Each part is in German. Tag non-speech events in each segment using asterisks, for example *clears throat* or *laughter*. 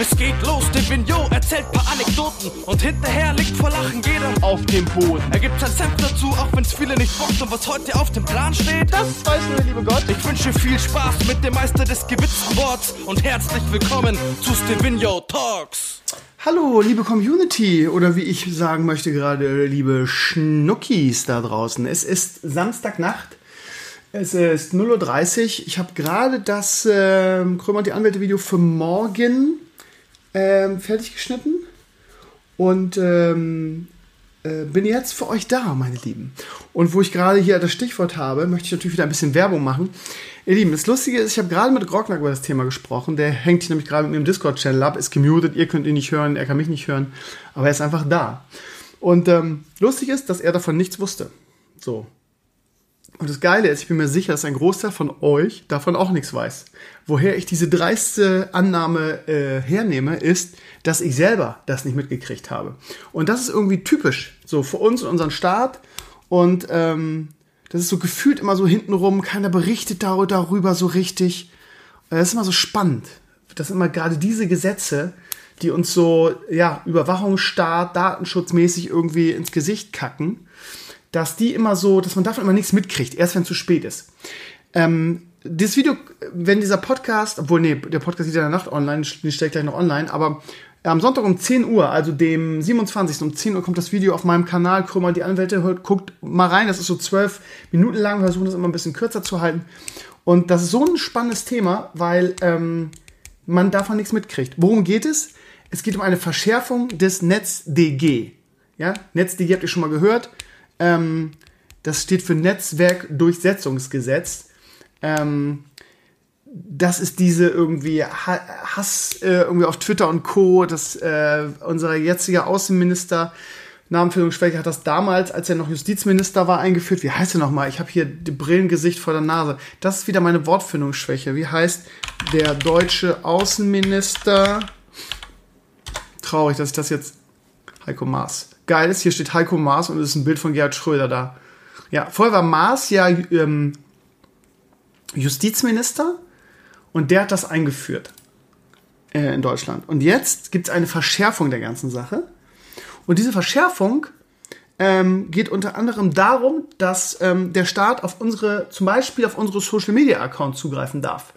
Es geht los, der Vignot erzählt paar Anekdoten und hinterher liegt vor Lachen jeder auf dem Boden. Er gibt sein Senf dazu, auch wenn's viele nicht bockt und was heute auf dem Plan steht. Das weiß nur der liebe Gott. Ich wünsche viel Spaß mit dem Meister des gewitzten Worts und herzlich willkommen zu Stevino Talks. Hallo, liebe Community oder wie ich sagen möchte gerade, liebe Schnuckis da draußen. Es ist Samstagnacht. Es ist 0.30 Uhr. Ich habe gerade das äh, Krömer und die Anwälte Video für morgen ähm, fertig geschnitten und ähm, äh, bin jetzt für euch da, meine Lieben. Und wo ich gerade hier das Stichwort habe, möchte ich natürlich wieder ein bisschen Werbung machen. Ihr Lieben, das Lustige ist, ich habe gerade mit Grocknack über das Thema gesprochen. Der hängt hier nämlich gerade mit mir im Discord-Channel ab, ist gemutet, ihr könnt ihn nicht hören, er kann mich nicht hören, aber er ist einfach da. Und ähm, lustig ist, dass er davon nichts wusste. So, und das Geile ist, ich bin mir sicher, dass ein Großteil von euch davon auch nichts weiß. Woher ich diese dreiste Annahme äh, hernehme, ist, dass ich selber das nicht mitgekriegt habe. Und das ist irgendwie typisch, so für uns und unseren Staat. Und ähm, das ist so gefühlt immer so hintenrum, keiner berichtet darüber so richtig. Das ist immer so spannend. Das sind immer gerade diese Gesetze, die uns so, ja, Überwachungsstaat, datenschutzmäßig irgendwie ins Gesicht kacken dass die immer so, dass man davon immer nichts mitkriegt, erst wenn es zu spät ist. Ähm, das Video, wenn dieser Podcast, obwohl, nee, der Podcast ist ja in der Nacht online, den stelle ich gleich noch online, aber am Sonntag um 10 Uhr, also dem 27. um 10 Uhr kommt das Video auf meinem Kanal, Krümmer die Anwälte, hört, guckt mal rein, das ist so zwölf Minuten lang, wir versuchen das immer ein bisschen kürzer zu halten. Und das ist so ein spannendes Thema, weil ähm, man davon nichts mitkriegt. Worum geht es? Es geht um eine Verschärfung des NetzDG. Ja, NetzDG habt ihr schon mal gehört. Ähm, das steht für Netzwerkdurchsetzungsgesetz. Ähm, das ist diese irgendwie Hass äh, irgendwie auf Twitter und Co. dass äh, unser jetziger Außenminister Namenfindungsschwäche hat das damals, als er noch Justizminister war, eingeführt. Wie heißt er nochmal? Ich habe hier die Brillengesicht vor der Nase. Das ist wieder meine Wortfindungsschwäche. Wie heißt der deutsche Außenminister? Traurig, dass ich das jetzt Heiko Maas geil ist, hier steht Heiko Maas und es ist ein Bild von Gerhard Schröder da. Ja, vorher war Maas ja ähm, Justizminister und der hat das eingeführt äh, in Deutschland. Und jetzt gibt es eine Verschärfung der ganzen Sache. Und diese Verschärfung ähm, geht unter anderem darum, dass ähm, der Staat auf unsere, zum Beispiel auf unsere Social Media Accounts zugreifen darf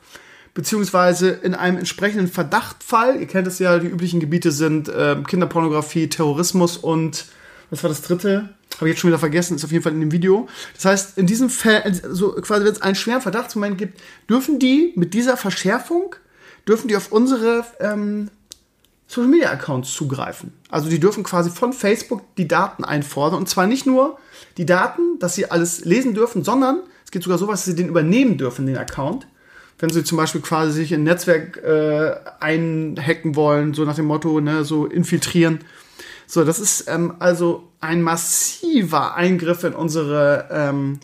beziehungsweise in einem entsprechenden Verdachtfall, ihr kennt es ja, die üblichen Gebiete sind äh, Kinderpornografie, Terrorismus und was war das dritte? Habe ich jetzt schon wieder vergessen, ist auf jeden Fall in dem Video. Das heißt, in diesem Fall, so quasi, wenn es einen schweren Verdachtsmoment gibt, dürfen die mit dieser Verschärfung, dürfen die auf unsere ähm, Social Media Accounts zugreifen. Also die dürfen quasi von Facebook die Daten einfordern. Und zwar nicht nur die Daten, dass sie alles lesen dürfen, sondern es gibt sogar sowas, dass sie den übernehmen dürfen, den Account wenn sie zum Beispiel quasi sich in ein Netzwerk äh, einhacken wollen, so nach dem Motto, ne, so infiltrieren. So, das ist ähm, also ein massiver Eingriff in unsere, ähm,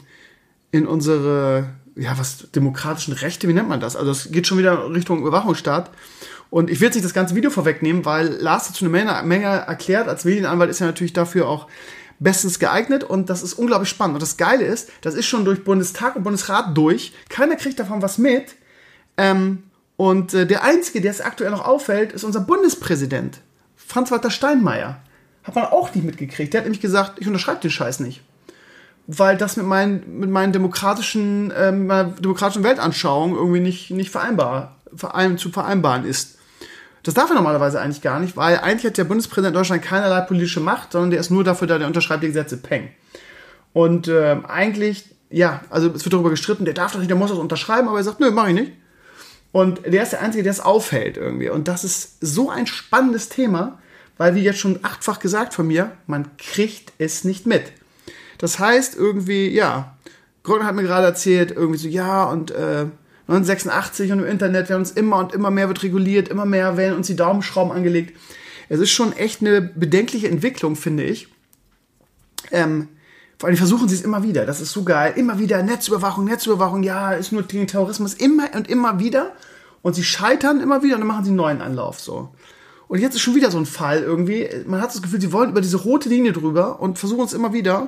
in unsere, ja, was, demokratischen Rechte, wie nennt man das? Also es geht schon wieder Richtung Überwachungsstaat. Und ich will jetzt nicht das ganze Video vorwegnehmen, weil Lars dazu eine Menge, Menge erklärt. Als Medienanwalt ist er natürlich dafür auch bestens geeignet und das ist unglaublich spannend. Und das Geile ist, das ist schon durch Bundestag und Bundesrat durch. Keiner kriegt davon was mit. Ähm, und äh, der Einzige, der es aktuell noch auffällt, ist unser Bundespräsident, Franz-Walter Steinmeier. Hat man auch nicht mitgekriegt. Der hat nämlich gesagt, ich unterschreibe den Scheiß nicht. Weil das mit meinen, mit meinen demokratischen, äh, meiner demokratischen Weltanschauung irgendwie nicht, nicht vereinbar, verein, zu vereinbaren ist. Das darf er normalerweise eigentlich gar nicht, weil eigentlich hat der Bundespräsident in Deutschland keinerlei politische Macht, sondern der ist nur dafür da, der unterschreibt die Gesetze, peng. Und äh, eigentlich, ja, also es wird darüber gestritten, der darf das nicht, der muss das unterschreiben, aber er sagt, nö, mach ich nicht. Und der ist der Einzige, der es aufhält irgendwie. Und das ist so ein spannendes Thema, weil, wie jetzt schon achtfach gesagt von mir, man kriegt es nicht mit. Das heißt irgendwie, ja, Gründer hat mir gerade erzählt, irgendwie so, ja, und äh, 1986 und im Internet werden uns immer und immer mehr wird reguliert, immer mehr werden uns die Daumenschrauben angelegt. Es ist schon echt eine bedenkliche Entwicklung, finde ich. Ähm, vor allem versuchen sie es immer wieder. Das ist so geil. Immer wieder Netzüberwachung, Netzüberwachung. Ja, ist nur gegen Terrorismus. Immer und immer wieder. Und sie scheitern immer wieder und dann machen sie einen neuen Anlauf so. Und jetzt ist schon wieder so ein Fall irgendwie. Man hat das Gefühl, sie wollen über diese rote Linie drüber und versuchen es immer wieder.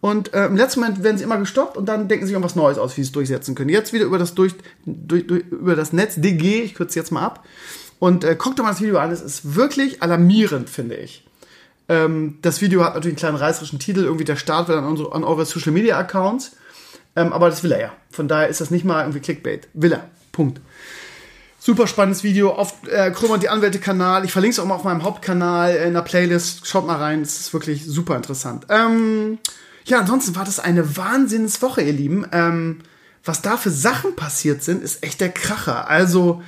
Und äh, im letzten Moment werden sie immer gestoppt und dann denken sie sich was Neues aus, wie sie es durchsetzen können. Jetzt wieder über das, durch, durch, durch, über das Netz DG, ich kürze jetzt mal ab. Und äh, guckt doch mal das Video an, es ist wirklich alarmierend, finde ich. Ähm, das Video hat natürlich einen kleinen reißerischen Titel, irgendwie der Start wird an, unsere, an eure Social Media Accounts. Ähm, aber das will er ja. Von daher ist das nicht mal irgendwie Clickbait. Will er. Punkt. Super spannendes Video auf äh, Krümmer die Anwälte-Kanal. Ich verlinke es auch mal auf meinem Hauptkanal in der Playlist. Schaut mal rein, es ist wirklich super interessant. Ähm, ja, ansonsten war das eine Wahnsinnswoche, ihr Lieben. Ähm, was da für Sachen passiert sind, ist echt der Kracher. Also,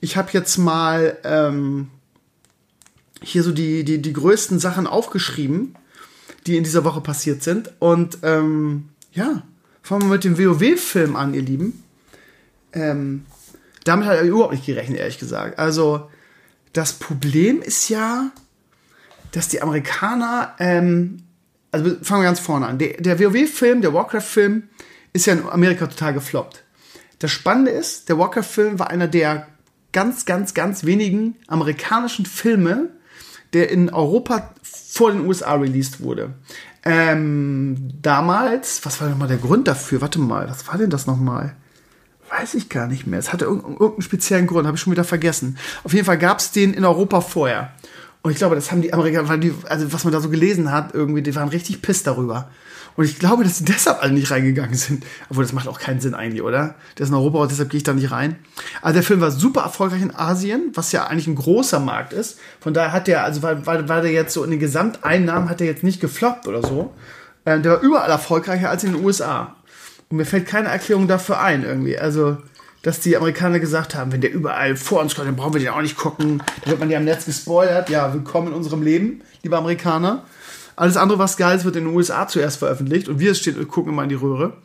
ich habe jetzt mal ähm, hier so die, die, die größten Sachen aufgeschrieben, die in dieser Woche passiert sind. Und ähm, ja, fangen wir mit dem WoW-Film an, ihr Lieben. Ähm, damit hat er überhaupt nicht gerechnet, ehrlich gesagt. Also, das Problem ist ja, dass die Amerikaner, ähm, also fangen wir ganz vorne an. Der, der WoW-Film, der Warcraft-Film, ist ja in Amerika total gefloppt. Das Spannende ist, der Warcraft-Film war einer der ganz, ganz, ganz wenigen amerikanischen Filme, der in Europa vor den USA released wurde. Ähm, damals, was war denn mal der Grund dafür? Warte mal, was war denn das nochmal? Weiß ich gar nicht mehr. Es hatte irgendeinen speziellen Grund, habe ich schon wieder vergessen. Auf jeden Fall gab es den in Europa vorher. Und ich glaube, das haben die Amerikaner, also was man da so gelesen hat, irgendwie, die waren richtig piss darüber. Und ich glaube, dass sie deshalb alle nicht reingegangen sind. Obwohl, das macht auch keinen Sinn eigentlich, oder? Der ist in Europa und deshalb gehe ich da nicht rein. Also der Film war super erfolgreich in Asien, was ja eigentlich ein großer Markt ist. Von daher hat der, also weil, weil, weil der jetzt so in den Gesamteinnahmen hat der jetzt nicht gefloppt oder so. Äh, der war überall erfolgreicher als in den USA. Und mir fällt keine Erklärung dafür ein, irgendwie. Also, dass die Amerikaner gesagt haben, wenn der überall vor uns kommt, dann brauchen wir den auch nicht gucken. Da wird man ja im Netz gespoilert. Ja, willkommen in unserem Leben, liebe Amerikaner. Alles andere, was geil ist, wird in den USA zuerst veröffentlicht und wir stehen, gucken immer in die Röhre.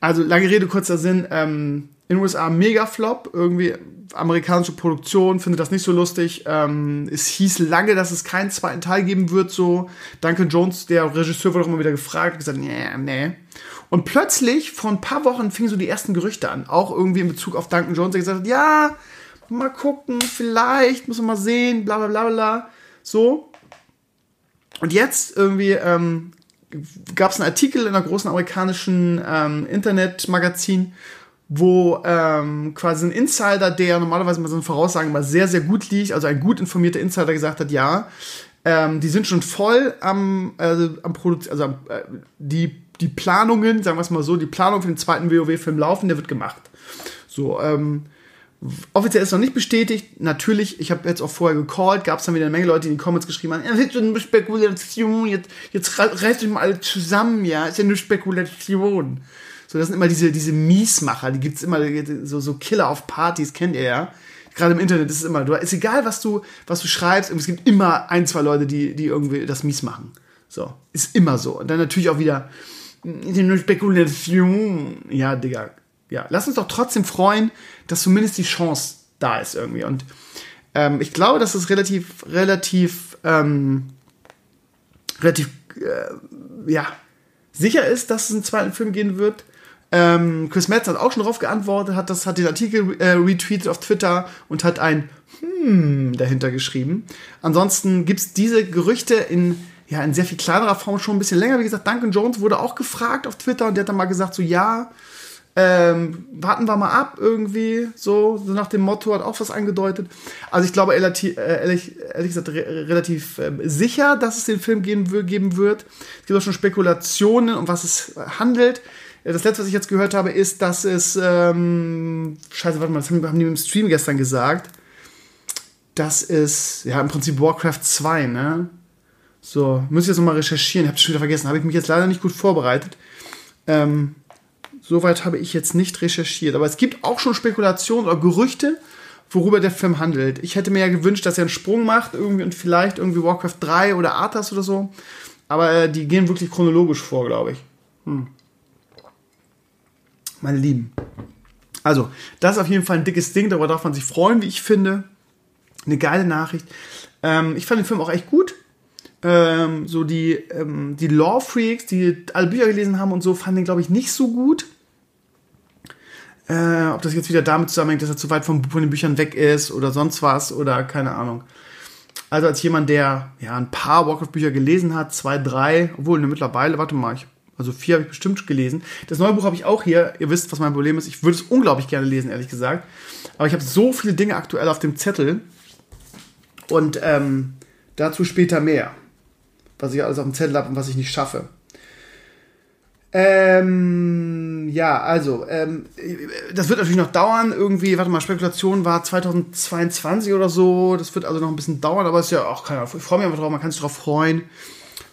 Also, lange Rede, kurzer Sinn. Ähm, in den USA mega Flop, irgendwie amerikanische Produktion, finde das nicht so lustig. Ähm, es hieß lange, dass es keinen zweiten Teil geben wird, so. Duncan Jones, der Regisseur, wurde auch immer wieder gefragt, gesagt, nee, nee. Und plötzlich, vor ein paar Wochen, fingen so die ersten Gerüchte an, auch irgendwie in Bezug auf Duncan Jones, der gesagt hat, ja, mal gucken, vielleicht, muss man mal sehen, bla bla bla bla. So. Und jetzt irgendwie ähm, gab es einen Artikel in einer großen amerikanischen ähm, Internetmagazin, wo ähm, quasi ein Insider, der normalerweise mit so einen Voraussagen mal sehr, sehr gut liegt, also ein gut informierter Insider gesagt hat, ja, ähm, die sind schon voll am, äh, am Produzieren, also äh, die, die Planungen, sagen wir es mal so, die Planung für den zweiten WoW-Film laufen, der wird gemacht. So, ähm, Offiziell ist noch nicht bestätigt. Natürlich, ich habe jetzt auch vorher gecallt, gab es dann wieder eine Menge Leute, die in die Comments geschrieben haben, ja, ist eine Spekulation, jetzt, jetzt reißt euch mal alle zusammen, ja, ist ja eine Spekulation. So, das sind immer diese, diese Miesmacher, die gibt's immer, so, so Killer auf Partys, kennt ihr ja. Gerade im Internet ist es immer, du, ist egal, was du, was du schreibst, es gibt immer ein, zwei Leute, die, die irgendwie das mies machen. So, ist immer so. Und dann natürlich auch wieder, ist ja nur Spekulation. Ja, Digga, ja, lass uns doch trotzdem freuen, dass zumindest die Chance da ist irgendwie. Und ähm, ich glaube, dass es relativ, relativ, ähm, relativ, äh, ja, sicher ist, dass es einen zweiten Film gehen wird. Ähm, Chris Metz hat auch schon darauf geantwortet, hat, das, hat den Artikel äh, retweetet auf Twitter und hat ein Hm dahinter geschrieben. Ansonsten gibt es diese Gerüchte in, ja, in sehr viel kleinerer Form schon ein bisschen länger. Wie gesagt, Duncan Jones wurde auch gefragt auf Twitter und der hat dann mal gesagt, so ja, ähm, warten wir mal ab irgendwie, so, so nach dem Motto, hat auch was angedeutet. Also ich glaube äh, ehrlich, ehrlich gesagt re relativ äh, sicher, dass es den Film geben, geben wird. Es gibt auch schon Spekulationen, um was es handelt. Das letzte, was ich jetzt gehört habe, ist, dass es, ähm, scheiße, warte mal, das haben die im Stream gestern gesagt. Das ist, ja, im Prinzip Warcraft 2, ne? So, muss ich jetzt nochmal recherchieren, hab's schon wieder vergessen, habe ich mich jetzt leider nicht gut vorbereitet. Ähm, Soweit habe ich jetzt nicht recherchiert. Aber es gibt auch schon Spekulationen oder Gerüchte, worüber der Film handelt. Ich hätte mir ja gewünscht, dass er einen Sprung macht irgendwie und vielleicht irgendwie Warcraft 3 oder Arthas oder so. Aber äh, die gehen wirklich chronologisch vor, glaube ich. Hm. Meine Lieben. Also, das ist auf jeden Fall ein dickes Ding, darüber darf man sich freuen, wie ich finde. Eine geile Nachricht. Ähm, ich fand den Film auch echt gut ähm, so die, ähm, die Law-Freaks, die alle Bücher gelesen haben und so, fanden den, glaube ich, nicht so gut. Äh, ob das jetzt wieder damit zusammenhängt, dass er zu weit von, von den Büchern weg ist oder sonst was oder keine Ahnung. Also als jemand, der ja ein paar Warcraft-Bücher gelesen hat, zwei, drei, obwohl ne, mittlerweile, warte mal, ich, also vier habe ich bestimmt gelesen. Das neue Buch habe ich auch hier. Ihr wisst, was mein Problem ist. Ich würde es unglaublich gerne lesen, ehrlich gesagt. Aber ich habe so viele Dinge aktuell auf dem Zettel, Und ähm, dazu später mehr. Was ich alles auf dem Zettel habe und was ich nicht schaffe. Ähm, ja, also, ähm, das wird natürlich noch dauern. Irgendwie, warte mal, Spekulation war 2022 oder so. Das wird also noch ein bisschen dauern, aber ist ja auch keine Ahnung. Ich freue mich einfach drauf, man kann sich drauf freuen.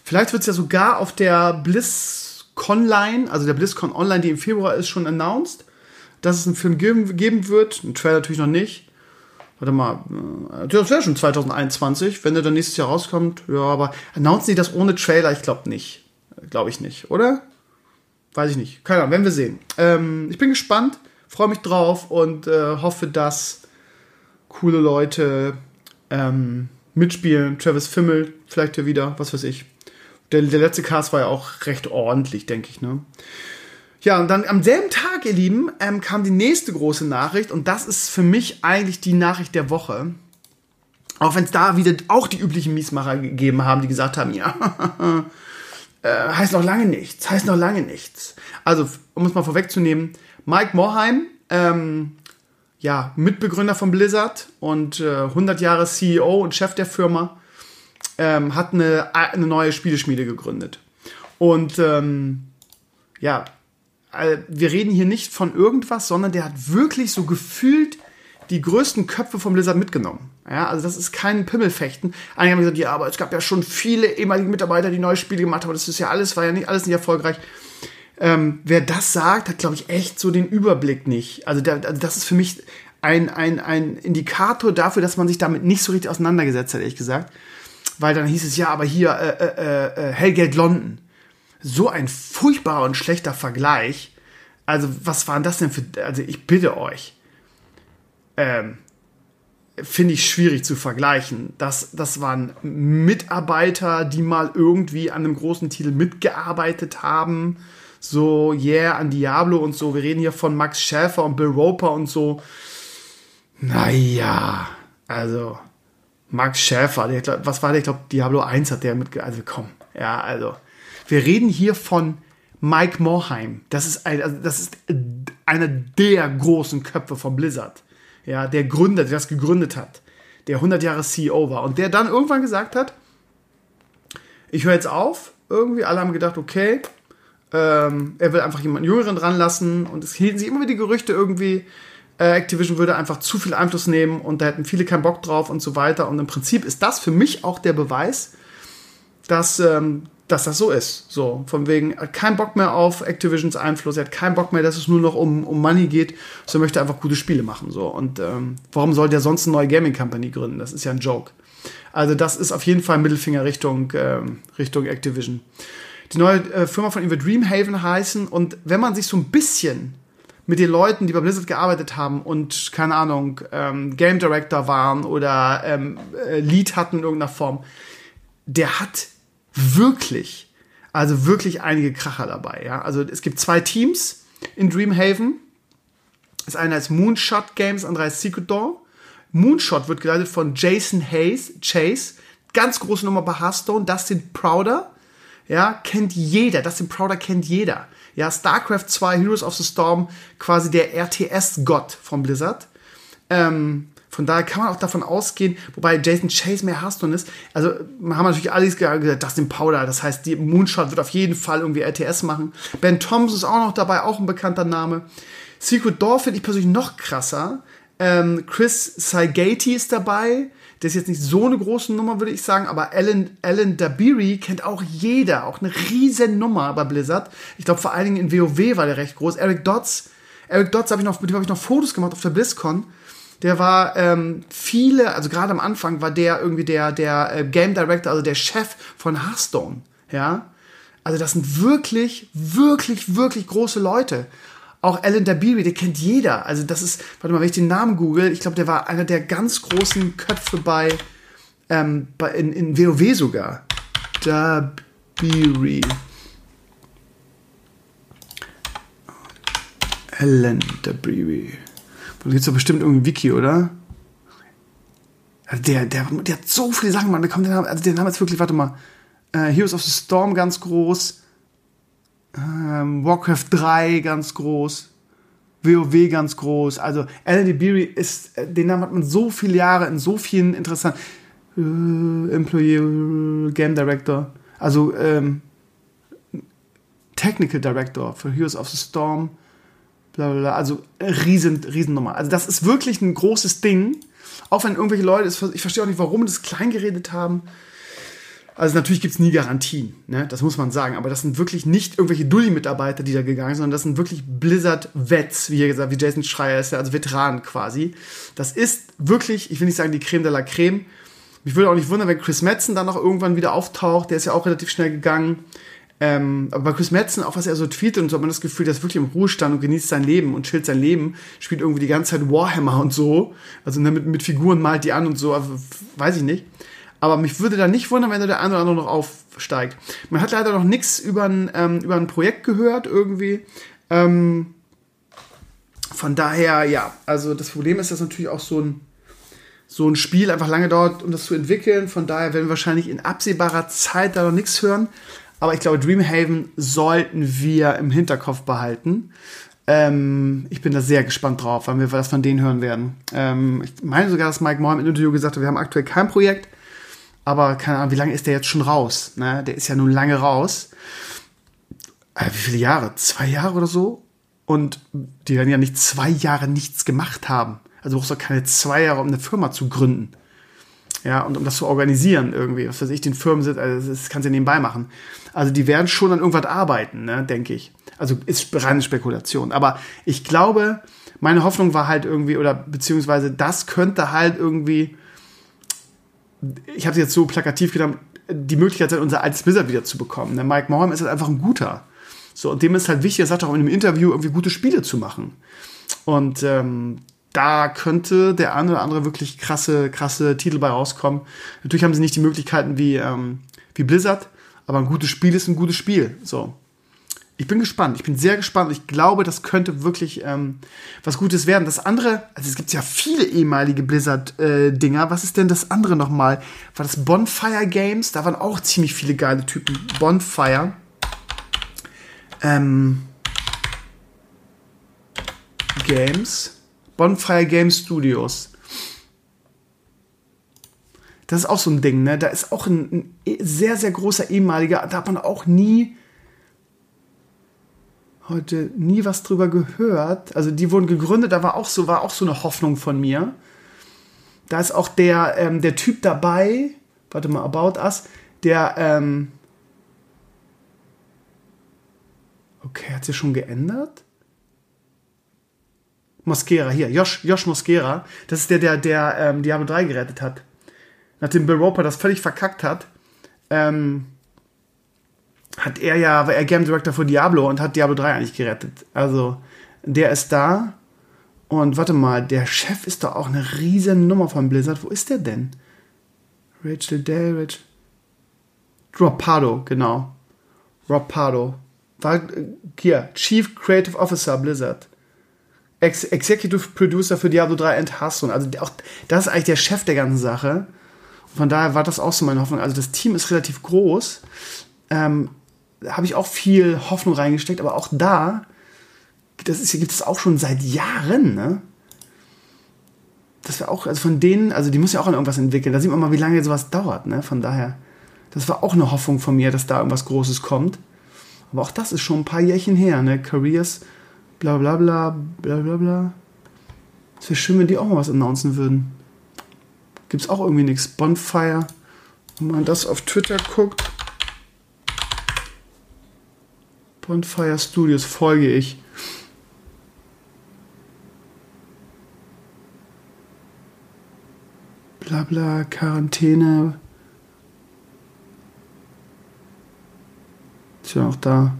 Vielleicht wird es ja sogar auf der BlizzConline, also der BlizzCon Online, die im Februar ist, schon announced, dass es einen Film geben, geben wird. Ein Trailer natürlich noch nicht. Warte mal, äh, das wäre schon 2021, wenn der dann nächstes Jahr rauskommt. Ja, aber announcen die das ohne Trailer? Ich glaube nicht. Glaube ich nicht, oder? Weiß ich nicht. Keine Ahnung, werden wir sehen. Ähm, ich bin gespannt, freue mich drauf und äh, hoffe, dass coole Leute ähm, mitspielen. Travis Fimmel vielleicht hier wieder, was weiß ich. Der, der letzte Cast war ja auch recht ordentlich, denke ich. Ne? Ja, und dann am selben Tag, ihr Lieben, ähm, kam die nächste große Nachricht und das ist für mich eigentlich die Nachricht der Woche. Auch wenn es da wieder auch die üblichen Miesmacher gegeben haben, die gesagt haben, ja, *laughs* äh, heißt noch lange nichts, heißt noch lange nichts. Also, um es mal vorwegzunehmen, Mike Morheim, ähm, ja, Mitbegründer von Blizzard und äh, 100 Jahre CEO und Chef der Firma, ähm, hat eine, eine neue Spieleschmiede gegründet. Und ähm, ja, äh, wir reden hier nicht von irgendwas, sondern der hat wirklich so gefühlt die größten Köpfe vom Blizzard mitgenommen. Ja, also das ist kein Pimmelfechten. Einige haben gesagt, ja, aber es gab ja schon viele ehemalige Mitarbeiter, die neue Spiele gemacht haben. Das ist ja alles, war ja nicht alles nicht erfolgreich. Ähm, wer das sagt, hat, glaube ich, echt so den Überblick nicht. Also, der, also das ist für mich ein, ein, ein Indikator dafür, dass man sich damit nicht so richtig auseinandergesetzt hat, ehrlich gesagt. Weil dann hieß es, ja, aber hier, äh, äh, äh, Hellgate London. So ein furchtbarer und schlechter Vergleich. Also, was waren das denn für, also ich bitte euch ähm, finde ich schwierig zu vergleichen. Das, das waren Mitarbeiter, die mal irgendwie an einem großen Titel mitgearbeitet haben. So, yeah, an Diablo und so. Wir reden hier von Max Schäfer und Bill Roper und so. Naja, also Max Schäfer, der, was war der? Ich glaube, Diablo 1 hat der mitgearbeitet. Also komm, ja, also. Wir reden hier von Mike Morheim. Das ist, ein, also das ist einer der großen Köpfe von Blizzard ja, der Gründer, der das gegründet hat, der 100 Jahre CEO war und der dann irgendwann gesagt hat, ich höre jetzt auf, irgendwie, alle haben gedacht, okay, ähm, er will einfach jemanden Jüngeren dran lassen und es hielten sich immer wieder die Gerüchte irgendwie, äh, Activision würde einfach zu viel Einfluss nehmen und da hätten viele keinen Bock drauf und so weiter und im Prinzip ist das für mich auch der Beweis, dass ähm, dass das so ist. So, von wegen, keinen Bock mehr auf Activisions Einfluss, er hat keinen Bock mehr, dass es nur noch um, um Money geht, so er möchte einfach gute Spiele machen. So. Und ähm, warum soll der sonst eine neue Gaming Company gründen? Das ist ja ein Joke. Also, das ist auf jeden Fall Mittelfinger Richtung, ähm, Richtung Activision. Die neue äh, Firma von ihm wird Dreamhaven heißen und wenn man sich so ein bisschen mit den Leuten, die bei Blizzard gearbeitet haben und, keine Ahnung, ähm, Game Director waren oder ähm, äh, Lead hatten in irgendeiner Form, der hat wirklich, also wirklich einige Kracher dabei. Ja? Also es gibt zwei Teams in Dreamhaven. Das eine ist Moonshot Games, andere ist Secret Door. Moonshot wird geleitet von Jason Hayes, Chase, ganz große Nummer bei Hearthstone. Dustin Prouder, ja, kennt jeder. Dustin Prouder kennt jeder. Ja, StarCraft 2, Heroes of the Storm, quasi der RTS-Gott von Blizzard. Ähm, von daher kann man auch davon ausgehen, wobei Jason Chase mehr Hearthstone ist. Also, wir haben natürlich alles gesagt, Dustin Powder, das heißt, die Moonshot wird auf jeden Fall irgendwie RTS machen. Ben Thompson ist auch noch dabei, auch ein bekannter Name. Secret Door finde ich persönlich noch krasser. Ähm, Chris Saigati ist dabei. Der ist jetzt nicht so eine große Nummer, würde ich sagen, aber Alan, Alan Dabiri kennt auch jeder. Auch eine riesen Nummer bei Blizzard. Ich glaube, vor allen Dingen in WoW war der recht groß. Eric Dodds. Eric Dodds habe ich noch, mit dem habe ich noch Fotos gemacht auf der BlizzCon der war ähm, viele, also gerade am Anfang war der irgendwie der, der äh, Game Director, also der Chef von Hearthstone, ja. Also das sind wirklich, wirklich, wirklich große Leute. Auch Alan Dabiri, der kennt jeder. Also das ist, warte mal, wenn ich den Namen google, ich glaube, der war einer der ganz großen Köpfe bei, ähm, bei in, in WoW sogar. Dabiri. Alan Dabiri. Da gibt es doch bestimmt irgendein Wiki, oder? Also der, der, der hat so viele Sachen, man. kommt der Name, also der Name ist wirklich, warte mal. Äh, Heroes of the Storm ganz groß. Ähm, Warcraft 3 ganz groß. WoW ganz groß. Also Alan Beery ist, äh, den Namen hat man so viele Jahre in so vielen interessanten. äh, Employee äh, Game Director, also ähm, Technical Director für Heroes of the Storm, bla bla bla, also riesen, riesen Nummer. Also das ist wirklich ein großes Ding, auch wenn irgendwelche Leute, ich verstehe auch nicht, warum das klein geredet haben, also natürlich gibt es nie Garantien, ne? das muss man sagen, aber das sind wirklich nicht irgendwelche Dulli-Mitarbeiter, die da gegangen sind, sondern das sind wirklich Blizzard-Vets, wie hier gesagt, wie Jason Schreier ist, ja, also Veteranen quasi. Das ist wirklich, ich will nicht sagen die Creme de la Creme. Mich würde auch nicht wundern, wenn Chris Metzen dann noch irgendwann wieder auftaucht, der ist ja auch relativ schnell gegangen. Ähm, aber bei Chris Metzen, auch was er so tweetet und so, hat man das Gefühl, ist wirklich im Ruhestand und genießt sein Leben und chillt sein Leben, spielt irgendwie die ganze Zeit Warhammer und so. Also ne, mit, Figuren malt die an und so, weiß ich nicht. Aber mich würde da nicht wundern, wenn da der eine oder andere noch aufsteigt. Man hat leider noch nichts über ein, ähm, über ein Projekt gehört irgendwie. Ähm, von daher, ja, also das Problem ist, dass natürlich auch so ein, so ein Spiel einfach lange dauert, um das zu entwickeln. Von daher werden wir wahrscheinlich in absehbarer Zeit da noch nichts hören. Aber ich glaube, Dreamhaven sollten wir im Hinterkopf behalten. Ähm, ich bin da sehr gespannt drauf, wann wir was von denen hören werden. Ähm, ich meine sogar, dass Mike Moore im Interview gesagt hat, wir haben aktuell kein Projekt aber keine Ahnung, wie lange ist der jetzt schon raus? Ne? Der ist ja nun lange raus. Äh, wie viele Jahre? Zwei Jahre oder so? Und die werden ja nicht zwei Jahre nichts gemacht haben. Also du brauchst doch keine zwei Jahre, um eine Firma zu gründen. Ja, und um das zu organisieren irgendwie. Was weiß ich, den Firmensitz, also das kannst du nebenbei machen. Also die werden schon an irgendwas arbeiten, ne, denke ich. Also ist reine Spekulation. Aber ich glaube, meine Hoffnung war halt irgendwie, oder beziehungsweise das könnte halt irgendwie ich habe es jetzt so plakativ genommen, die Möglichkeit sein, unser altes Blizzard wieder zu bekommen. Der Mike Morham ist halt einfach ein guter. So, und dem ist halt wichtig, er sagt auch in einem Interview, irgendwie gute Spiele zu machen. Und ähm, da könnte der eine oder andere wirklich krasse, krasse Titel bei rauskommen. Natürlich haben sie nicht die Möglichkeiten wie, ähm, wie Blizzard, aber ein gutes Spiel ist ein gutes Spiel. So ich bin gespannt. Ich bin sehr gespannt. Ich glaube, das könnte wirklich ähm, was Gutes werden. Das andere, also es gibt ja viele ehemalige Blizzard-Dinger. Äh, was ist denn das andere nochmal? War das Bonfire Games? Da waren auch ziemlich viele geile Typen. Bonfire. Ähm, Games. Bonfire Game Studios. Das ist auch so ein Ding, ne? Da ist auch ein, ein sehr, sehr großer ehemaliger, da hat man auch nie heute nie was drüber gehört. Also die wurden gegründet, da war auch so, war auch so eine Hoffnung von mir. Da ist auch der, ähm, der Typ dabei, warte mal, About Us, der, ähm, okay, hat sich schon geändert? Mosquera, hier, Josh, Josh Mosquera, das ist der, der, der ähm, Diablo 3 gerettet hat. Nachdem Bill Roper das völlig verkackt hat, ähm, hat er ja, war er Game Director für Diablo und hat Diablo 3 eigentlich gerettet. Also, der ist da. Und warte mal, der Chef ist doch auch eine riesen Nummer von Blizzard. Wo ist der denn? Rachel Rachel. Rob Pardo, genau. Rob Pardo. War äh, hier, Chief Creative Officer Blizzard. Ex Executive Producer für Diablo 3 and Hearthstone. Also auch, das ist eigentlich der Chef der ganzen Sache. Von daher war das auch so meine Hoffnung. Also das Team ist relativ groß. Ähm, habe ich auch viel Hoffnung reingesteckt, aber auch da, das ist, gibt es auch schon seit Jahren, ne? Das war auch, also von denen, also die muss ja auch an irgendwas entwickeln. Da sieht man mal, wie lange sowas dauert, ne? Von daher, das war auch eine Hoffnung von mir, dass da irgendwas Großes kommt. Aber auch das ist schon ein paar Jährchen her, ne? Careers, bla bla bla, bla bla bla. Es wäre schön, wenn die auch mal was announcen würden. Gibt's auch irgendwie nichts. Bonfire. Wenn man das auf Twitter guckt. Bonfire Studios folge ich. Blabla, Quarantäne. Ist ja auch da.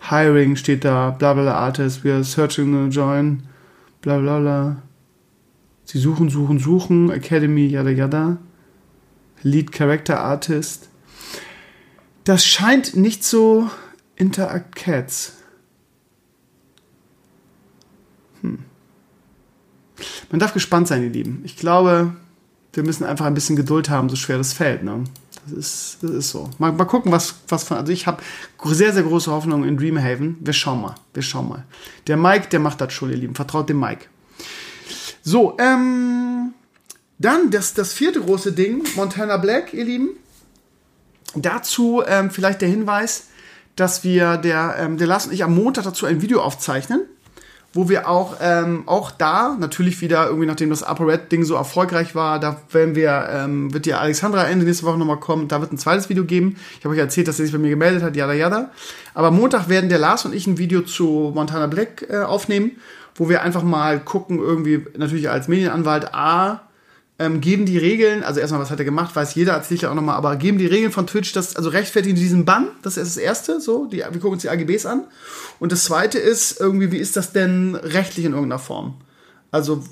Hiring steht da. Blabla Artist. We are searching to join. Blablabla. Sie suchen, suchen, suchen. Academy, yada yada. Lead Character Artist. Das scheint nicht so Interact Cats. Hm. Man darf gespannt sein, ihr Lieben. Ich glaube, wir müssen einfach ein bisschen Geduld haben, so schwer das fällt. Ne? Das, ist, das ist so. Mal, mal gucken, was, was von. Also, ich habe sehr, sehr große Hoffnung in Dreamhaven. Wir schauen mal. Wir schauen mal. Der Mike, der macht das schon, ihr Lieben. Vertraut dem Mike. So, ähm. Dann das, das vierte große Ding, Montana Black, ihr Lieben. Dazu ähm, vielleicht der Hinweis, dass wir, der, ähm, der Lars und ich am Montag dazu ein Video aufzeichnen, wo wir auch, ähm, auch da, natürlich wieder irgendwie, nachdem das Upper Red Ding so erfolgreich war, da werden wir, ähm, wird die Alexandra Ende nächste Woche nochmal kommen, da wird ein zweites Video geben. Ich habe euch erzählt, dass sie sich bei mir gemeldet hat, yada yada. Aber Montag werden der Lars und ich ein Video zu Montana Black äh, aufnehmen, wo wir einfach mal gucken, irgendwie, natürlich als Medienanwalt, A, ähm, geben die Regeln, also erstmal, was hat er gemacht, weiß jeder, erzähle ich ja auch nochmal, aber geben die Regeln von Twitch, das, also rechtfertigen diesen Bann, das ist das Erste, so, die, wir gucken uns die AGBs an. Und das Zweite ist, irgendwie, wie ist das denn rechtlich in irgendeiner Form? Also,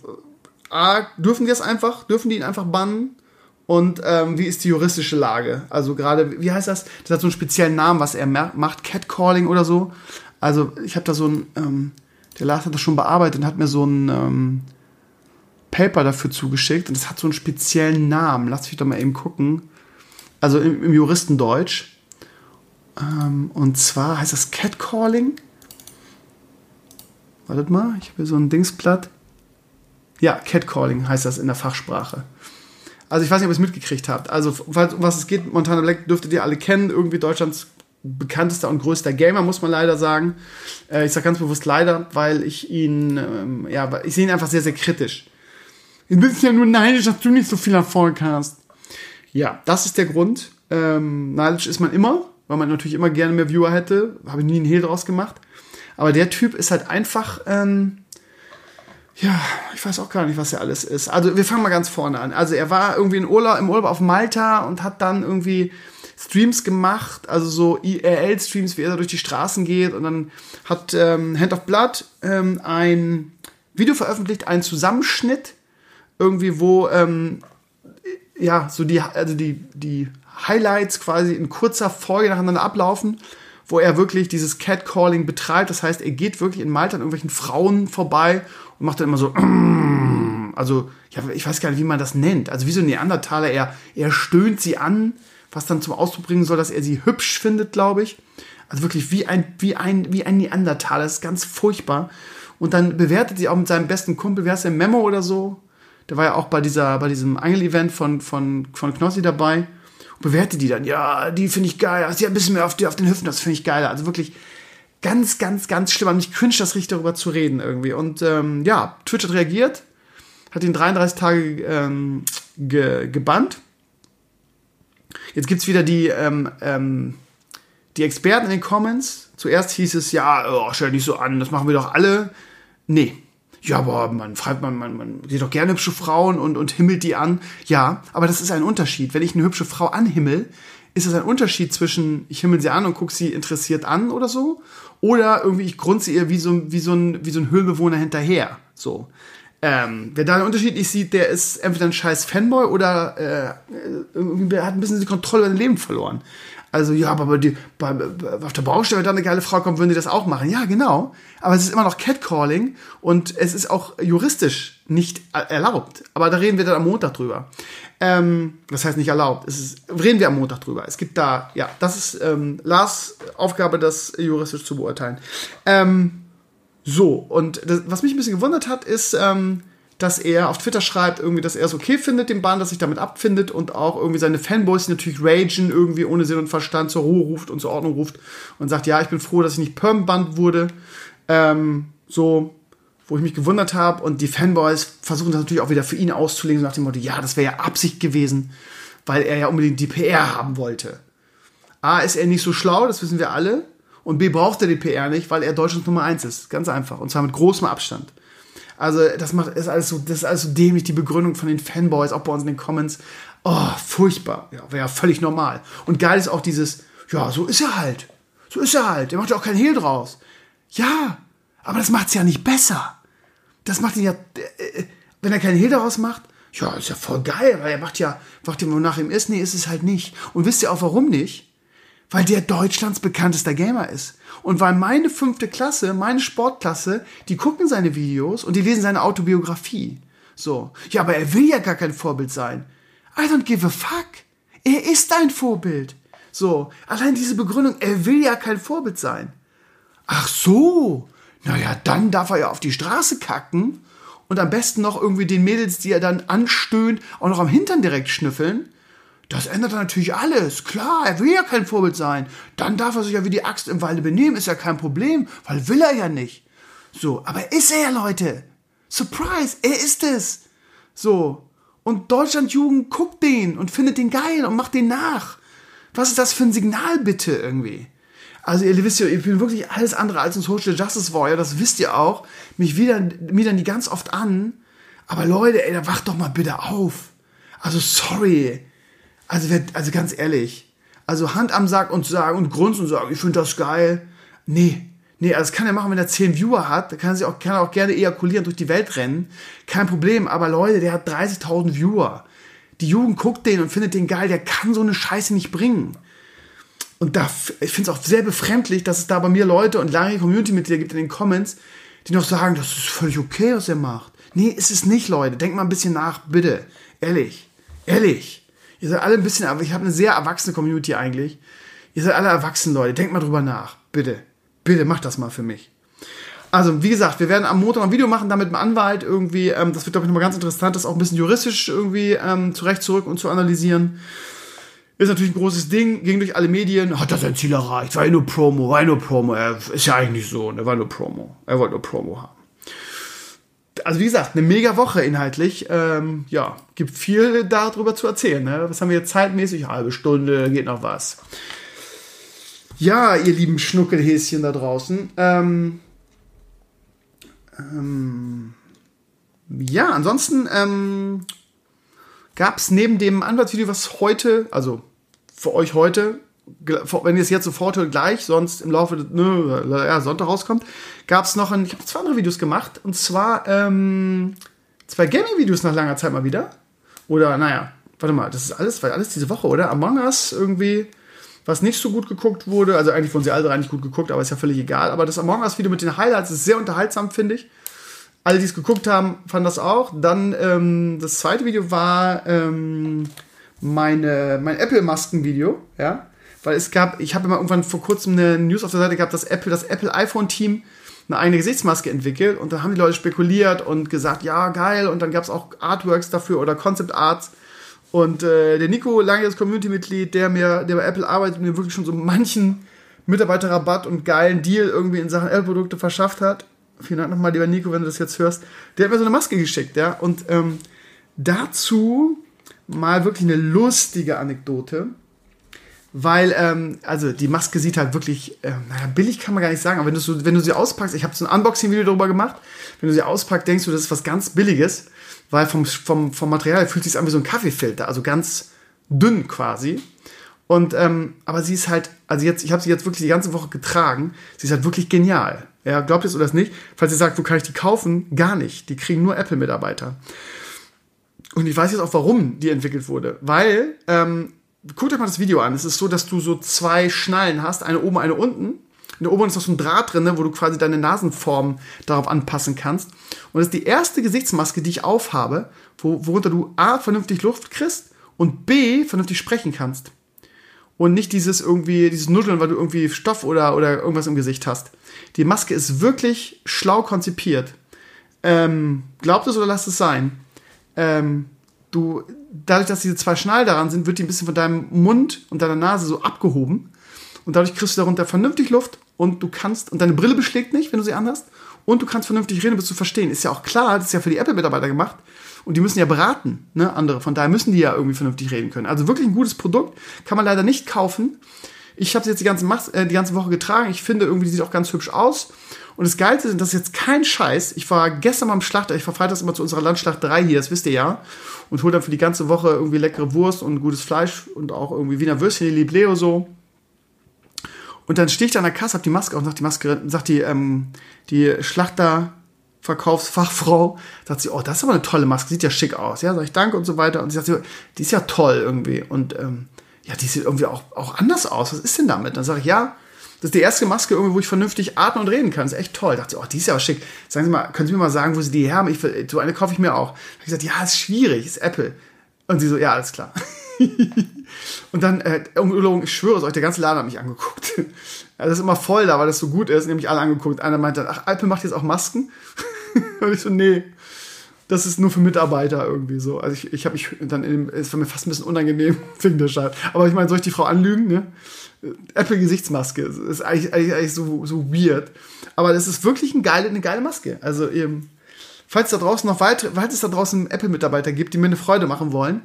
A, dürfen die das einfach, dürfen die ihn einfach bannen? Und ähm, wie ist die juristische Lage? Also gerade, wie heißt das? Das hat so einen speziellen Namen, was er macht, Catcalling oder so. Also ich habe da so ein, ähm, der Lars hat das schon bearbeitet und hat mir so ein, ähm, Paper dafür zugeschickt und das hat so einen speziellen Namen. Lass mich doch mal eben gucken. Also im, im Juristendeutsch. Ähm, und zwar heißt das Catcalling. Wartet mal, ich habe hier so ein Dingsblatt. Ja, Catcalling heißt das in der Fachsprache. Also ich weiß nicht, ob ihr es mitgekriegt habt. Also um was es geht, Montana Black dürftet ihr alle kennen. Irgendwie Deutschlands bekanntester und größter Gamer, muss man leider sagen. Äh, ich sage ganz bewusst leider, weil ich ihn, ähm, ja, ich sehe ihn einfach sehr, sehr kritisch. Du bist ja nur neidisch, dass du nicht so viel Erfolg hast. Ja, das ist der Grund. Ähm, neidisch ist man immer, weil man natürlich immer gerne mehr Viewer hätte. Habe ich nie einen Hehl draus gemacht. Aber der Typ ist halt einfach, ähm, ja, ich weiß auch gar nicht, was er alles ist. Also wir fangen mal ganz vorne an. Also er war irgendwie in Urlaub, im Urlaub auf Malta und hat dann irgendwie Streams gemacht, also so IRL-Streams, wie er da durch die Straßen geht und dann hat ähm, Hand of Blood ähm, ein Video veröffentlicht, einen Zusammenschnitt irgendwie, wo ähm, ja, so die, also die, die Highlights quasi in kurzer Folge nacheinander ablaufen, wo er wirklich dieses Catcalling betreibt. Das heißt, er geht wirklich in Malta an irgendwelchen Frauen vorbei und macht dann immer so, *clears throat* also, ich weiß gar nicht, wie man das nennt. Also wie so ein Neandertaler, er, er stöhnt sie an, was dann zum Ausdruck bringen soll, dass er sie hübsch findet, glaube ich. Also wirklich wie ein, wie ein, wie ein Neandertaler. Das ist ganz furchtbar. Und dann bewertet sie auch mit seinem besten Kumpel, wer ist der Memo oder so? Der war ja auch bei dieser, bei diesem Angel-Event von, von, von Knossi dabei. Und bewerte die dann. Ja, die finde ich geil. Sie hat ein bisschen mehr auf, die, auf den Hüften, das finde ich geiler. Also wirklich ganz, ganz, ganz schlimm. Und mich cringe das richtig darüber zu reden irgendwie. Und ähm, ja, Twitch hat reagiert, hat ihn 33 Tage ähm, ge, gebannt. Jetzt gibt es wieder die, ähm, ähm, die Experten in den Comments. Zuerst hieß es, ja, oh, stell dich so an, das machen wir doch alle. Nee, ja, aber man man, man, man sieht doch gerne hübsche Frauen und, und himmelt die an. Ja, aber das ist ein Unterschied. Wenn ich eine hübsche Frau anhimmel, ist das ein Unterschied zwischen, ich himmel sie an und gucke sie interessiert an oder so, oder irgendwie ich grunze ihr wie so, wie so ein, wie so ein Höhlenbewohner hinterher. So. Ähm, wer da einen Unterschied nicht sieht, der ist entweder ein scheiß Fanboy oder äh, irgendwie hat ein bisschen die Kontrolle über sein Leben verloren. Also, ja, aber die, bei, auf der Baustelle, wenn da eine geile Frau kommt, würden die das auch machen. Ja, genau. Aber es ist immer noch Catcalling und es ist auch juristisch nicht erlaubt. Aber da reden wir dann am Montag drüber. Ähm, das heißt nicht erlaubt. Es ist, reden wir am Montag drüber. Es gibt da, ja, das ist ähm, Lars Aufgabe, das juristisch zu beurteilen. Ähm, so, und das, was mich ein bisschen gewundert hat, ist, ähm, dass er auf Twitter schreibt, irgendwie, dass er es okay findet, den Bahn, dass sich damit abfindet und auch irgendwie seine Fanboys, die natürlich ragen, irgendwie ohne Sinn und Verstand zur Ruhe ruft und zur Ordnung ruft und sagt, ja, ich bin froh, dass ich nicht permbannt wurde. Ähm, so, wo ich mich gewundert habe und die Fanboys versuchen das natürlich auch wieder für ihn auszulegen, so nach dem Motto, ja, das wäre ja Absicht gewesen, weil er ja unbedingt die PR haben wollte. A, ist er nicht so schlau, das wissen wir alle. Und B, braucht er die PR nicht, weil er Deutschlands Nummer eins ist. Ganz einfach. Und zwar mit großem Abstand. Also, das macht, ist alles so, das ist alles so dämlich, die Begründung von den Fanboys, auch bei uns in den Comments. Oh, furchtbar. Ja, wäre ja völlig normal. Und geil ist auch dieses, ja, so ist er halt. So ist er halt. Der macht ja auch keinen Hehl draus. Ja, aber das macht's ja nicht besser. Das macht ihn ja, äh, wenn er keinen Hehl daraus macht, ja, ist ja voll geil, weil er macht ja, macht ihm, wonach ihm ist. Nee, ist es halt nicht. Und wisst ihr auch warum nicht? Weil der Deutschlands bekanntester Gamer ist. Und weil meine fünfte Klasse, meine Sportklasse, die gucken seine Videos und die lesen seine Autobiografie. So. Ja, aber er will ja gar kein Vorbild sein. I don't give a fuck. Er ist ein Vorbild. So. Allein diese Begründung, er will ja kein Vorbild sein. Ach so. Naja, dann darf er ja auf die Straße kacken und am besten noch irgendwie den Mädels, die er dann anstöhnt, auch noch am Hintern direkt schnüffeln, das ändert natürlich alles. Klar, er will ja kein Vorbild sein. Dann darf er sich ja wie die Axt im Walde benehmen, ist ja kein Problem, weil will er ja nicht. So, aber ist er, Leute. Surprise, er ist es. So. Und Deutschlandjugend guckt den und findet den geil und macht den nach. Was ist das für ein Signal bitte irgendwie? Also ihr wisst ja, ich bin wirklich alles andere als ein Social Justice Warrior, das wisst ihr auch. Mich wieder, dann die ganz oft an. Aber Leute, ey, da wacht doch mal bitte auf. Also sorry. Also, also ganz ehrlich. Also Hand am Sack und sagen und grunzen und sagen, ich finde das geil. Nee, Nee, also das kann er machen, wenn er 10 Viewer hat. Da kann er, sich auch, kann er auch gerne ejakulieren durch die Welt rennen. Kein Problem. Aber Leute, der hat 30.000 Viewer. Die Jugend guckt den und findet den geil. Der kann so eine Scheiße nicht bringen. Und da, ich finde es auch sehr befremdlich, dass es da bei mir Leute und lange Community-Mitglieder gibt in den Comments, die noch sagen, das ist völlig okay, was er macht. Nee, ist es nicht, Leute. Denkt mal ein bisschen nach, bitte. Ehrlich. Ehrlich. Ihr seid alle ein bisschen, aber ich habe eine sehr erwachsene Community eigentlich. Ihr seid alle erwachsen, Leute. Denkt mal drüber nach. Bitte. Bitte mach das mal für mich. Also, wie gesagt, wir werden am Montag ein Video machen, da mit dem Anwalt irgendwie. Ähm, das wird, glaube ich, nochmal ganz interessant, das auch ein bisschen juristisch irgendwie ähm, zurecht zurück und zu analysieren. Ist natürlich ein großes Ding, ging durch alle Medien, hat er sein Ziel erreicht, war ja nur Promo, war ja nur Promo. Er ist ja eigentlich so, er war nur Promo. Er wollte nur Promo haben. Also wie gesagt, eine mega Woche inhaltlich. Ähm, ja, gibt viel darüber zu erzählen. Ne? Was haben wir jetzt zeitmäßig? Halbe Stunde, geht noch was. Ja, ihr lieben Schnuckelhäschen da draußen. Ähm, ähm, ja, ansonsten ähm, gab es neben dem Anwaltsvideo, was heute, also für euch heute, wenn ihr es jetzt sofort hört, gleich, sonst im Laufe ne, ja, Sonntag rauskommt, gab es noch ein, ich habe zwei andere Videos gemacht, und zwar ähm, zwei Gaming-Videos nach langer Zeit mal wieder. Oder, naja, warte mal, das ist alles, weil alles diese Woche, oder? Among Us irgendwie was nicht so gut geguckt wurde. Also eigentlich wurden sie alle drei nicht gut geguckt, aber ist ja völlig egal. Aber das Among Us Video mit den Highlights ist sehr unterhaltsam, finde ich. Alle, die es geguckt haben, fanden das auch. Dann ähm, das zweite Video war ähm, meine, mein Apple-Masken-Video, ja. Weil es gab, ich habe immer irgendwann vor kurzem eine News auf der Seite gehabt, dass Apple, das Apple iPhone-Team eine eigene Gesichtsmaske entwickelt und da haben die Leute spekuliert und gesagt, ja, geil, und dann gab es auch Artworks dafür oder Concept Arts und äh, der Nico, langes Community-Mitglied, der mir, der bei Apple arbeitet, mir wirklich schon so manchen Mitarbeiterrabatt und geilen Deal irgendwie in Sachen Apple-Produkte verschafft hat. Vielen Dank nochmal, lieber Nico, wenn du das jetzt hörst. Der hat mir so eine Maske geschickt, ja. Und ähm, dazu mal wirklich eine lustige Anekdote. Weil, ähm, also die Maske sieht halt wirklich, äh, naja, billig kann man gar nicht sagen, aber wenn du, so, wenn du sie auspackst, ich habe so ein Unboxing-Video darüber gemacht, wenn du sie auspackst, denkst du, das ist was ganz Billiges weil vom, vom, vom Material fühlt sich an wie so ein Kaffeefilter, also ganz dünn quasi. Und ähm, aber sie ist halt, also jetzt, ich habe sie jetzt wirklich die ganze Woche getragen. Sie ist halt wirklich genial. Ja, glaubt ihr es oder nicht? Falls ihr sagt, wo kann ich die kaufen? Gar nicht. Die kriegen nur Apple-Mitarbeiter. Und ich weiß jetzt auch, warum die entwickelt wurde. Weil, ähm, guckt euch mal das Video an. Es ist so, dass du so zwei Schnallen hast, eine oben, eine unten. In der oberen ist noch so ein Draht drin, wo du quasi deine Nasenform darauf anpassen kannst. Und das ist die erste Gesichtsmaske, die ich aufhabe, wo, worunter du A, vernünftig Luft kriegst und B, vernünftig sprechen kannst. Und nicht dieses irgendwie, dieses Nudeln, weil du irgendwie Stoff oder, oder irgendwas im Gesicht hast. Die Maske ist wirklich schlau konzipiert. Ähm, glaubt es oder lasst es sein. Ähm, du, dadurch, dass diese zwei Schnall daran sind, wird die ein bisschen von deinem Mund und deiner Nase so abgehoben. Und dadurch kriegst du darunter vernünftig Luft und du kannst, und deine Brille beschlägt nicht, wenn du sie anhast, und du kannst vernünftig reden, bis du verstehen. Ist ja auch klar, das ist ja für die Apple-Mitarbeiter gemacht. Und die müssen ja beraten, ne, andere. Von daher müssen die ja irgendwie vernünftig reden können. Also wirklich ein gutes Produkt, kann man leider nicht kaufen. Ich habe sie jetzt die ganze, äh, die ganze Woche getragen. Ich finde irgendwie, die sieht auch ganz hübsch aus. Und das Geilste ist, das ist jetzt kein Scheiß. Ich war gestern mal am Schlachter, ich verfreite das immer zu unserer Landschlachterei hier, das wisst ihr ja. Und hole dann für die ganze Woche irgendwie leckere Wurst und gutes Fleisch und auch irgendwie Wiener Würstchen, die Libleo so. Und dann stehe ich da an der Kasse, hab die Maske auf, sagt die Maske, sagt die, ähm, die Schlachterverkaufsfachfrau, sagt sie, oh, das ist aber eine tolle Maske, sieht ja schick aus. Ja, sag ich danke und so weiter. Und sie sagt, die ist ja toll irgendwie. Und ähm, ja, die sieht irgendwie auch, auch anders aus. Was ist denn damit? Dann sage ich, ja, das ist die erste Maske irgendwie, wo ich vernünftig atmen und reden kann. Das ist echt toll. Da dachte ich, oh, die ist ja auch schick. Sagen Sie mal, können Sie mir mal sagen, wo Sie die her haben? Ich, so eine kaufe ich mir auch. Da habe ich gesagt, ja, ist schwierig, ist Apple. Und sie so, ja, alles klar. *laughs* und dann, äh, Ungelogen, ich schwöre es euch, der ganze Laden hat mich angeguckt. *laughs* das ist immer voll da, weil das so gut ist, nämlich alle angeguckt. Einer meinte, ach, Apple macht jetzt auch Masken? *laughs* und ich so, nee. Das ist nur für Mitarbeiter irgendwie so. Also ich, ich habe mich dann, in dem, es war mir fast ein bisschen unangenehm *laughs* wegen der Scheiße. Aber ich meine, soll ich die Frau anlügen, ne? Apple-Gesichtsmaske ist eigentlich, eigentlich, eigentlich so, so weird. Aber das ist wirklich eine geile, eine geile Maske. Also eben, falls da draußen noch weitere, falls es da draußen Apple-Mitarbeiter gibt, die mir eine Freude machen wollen,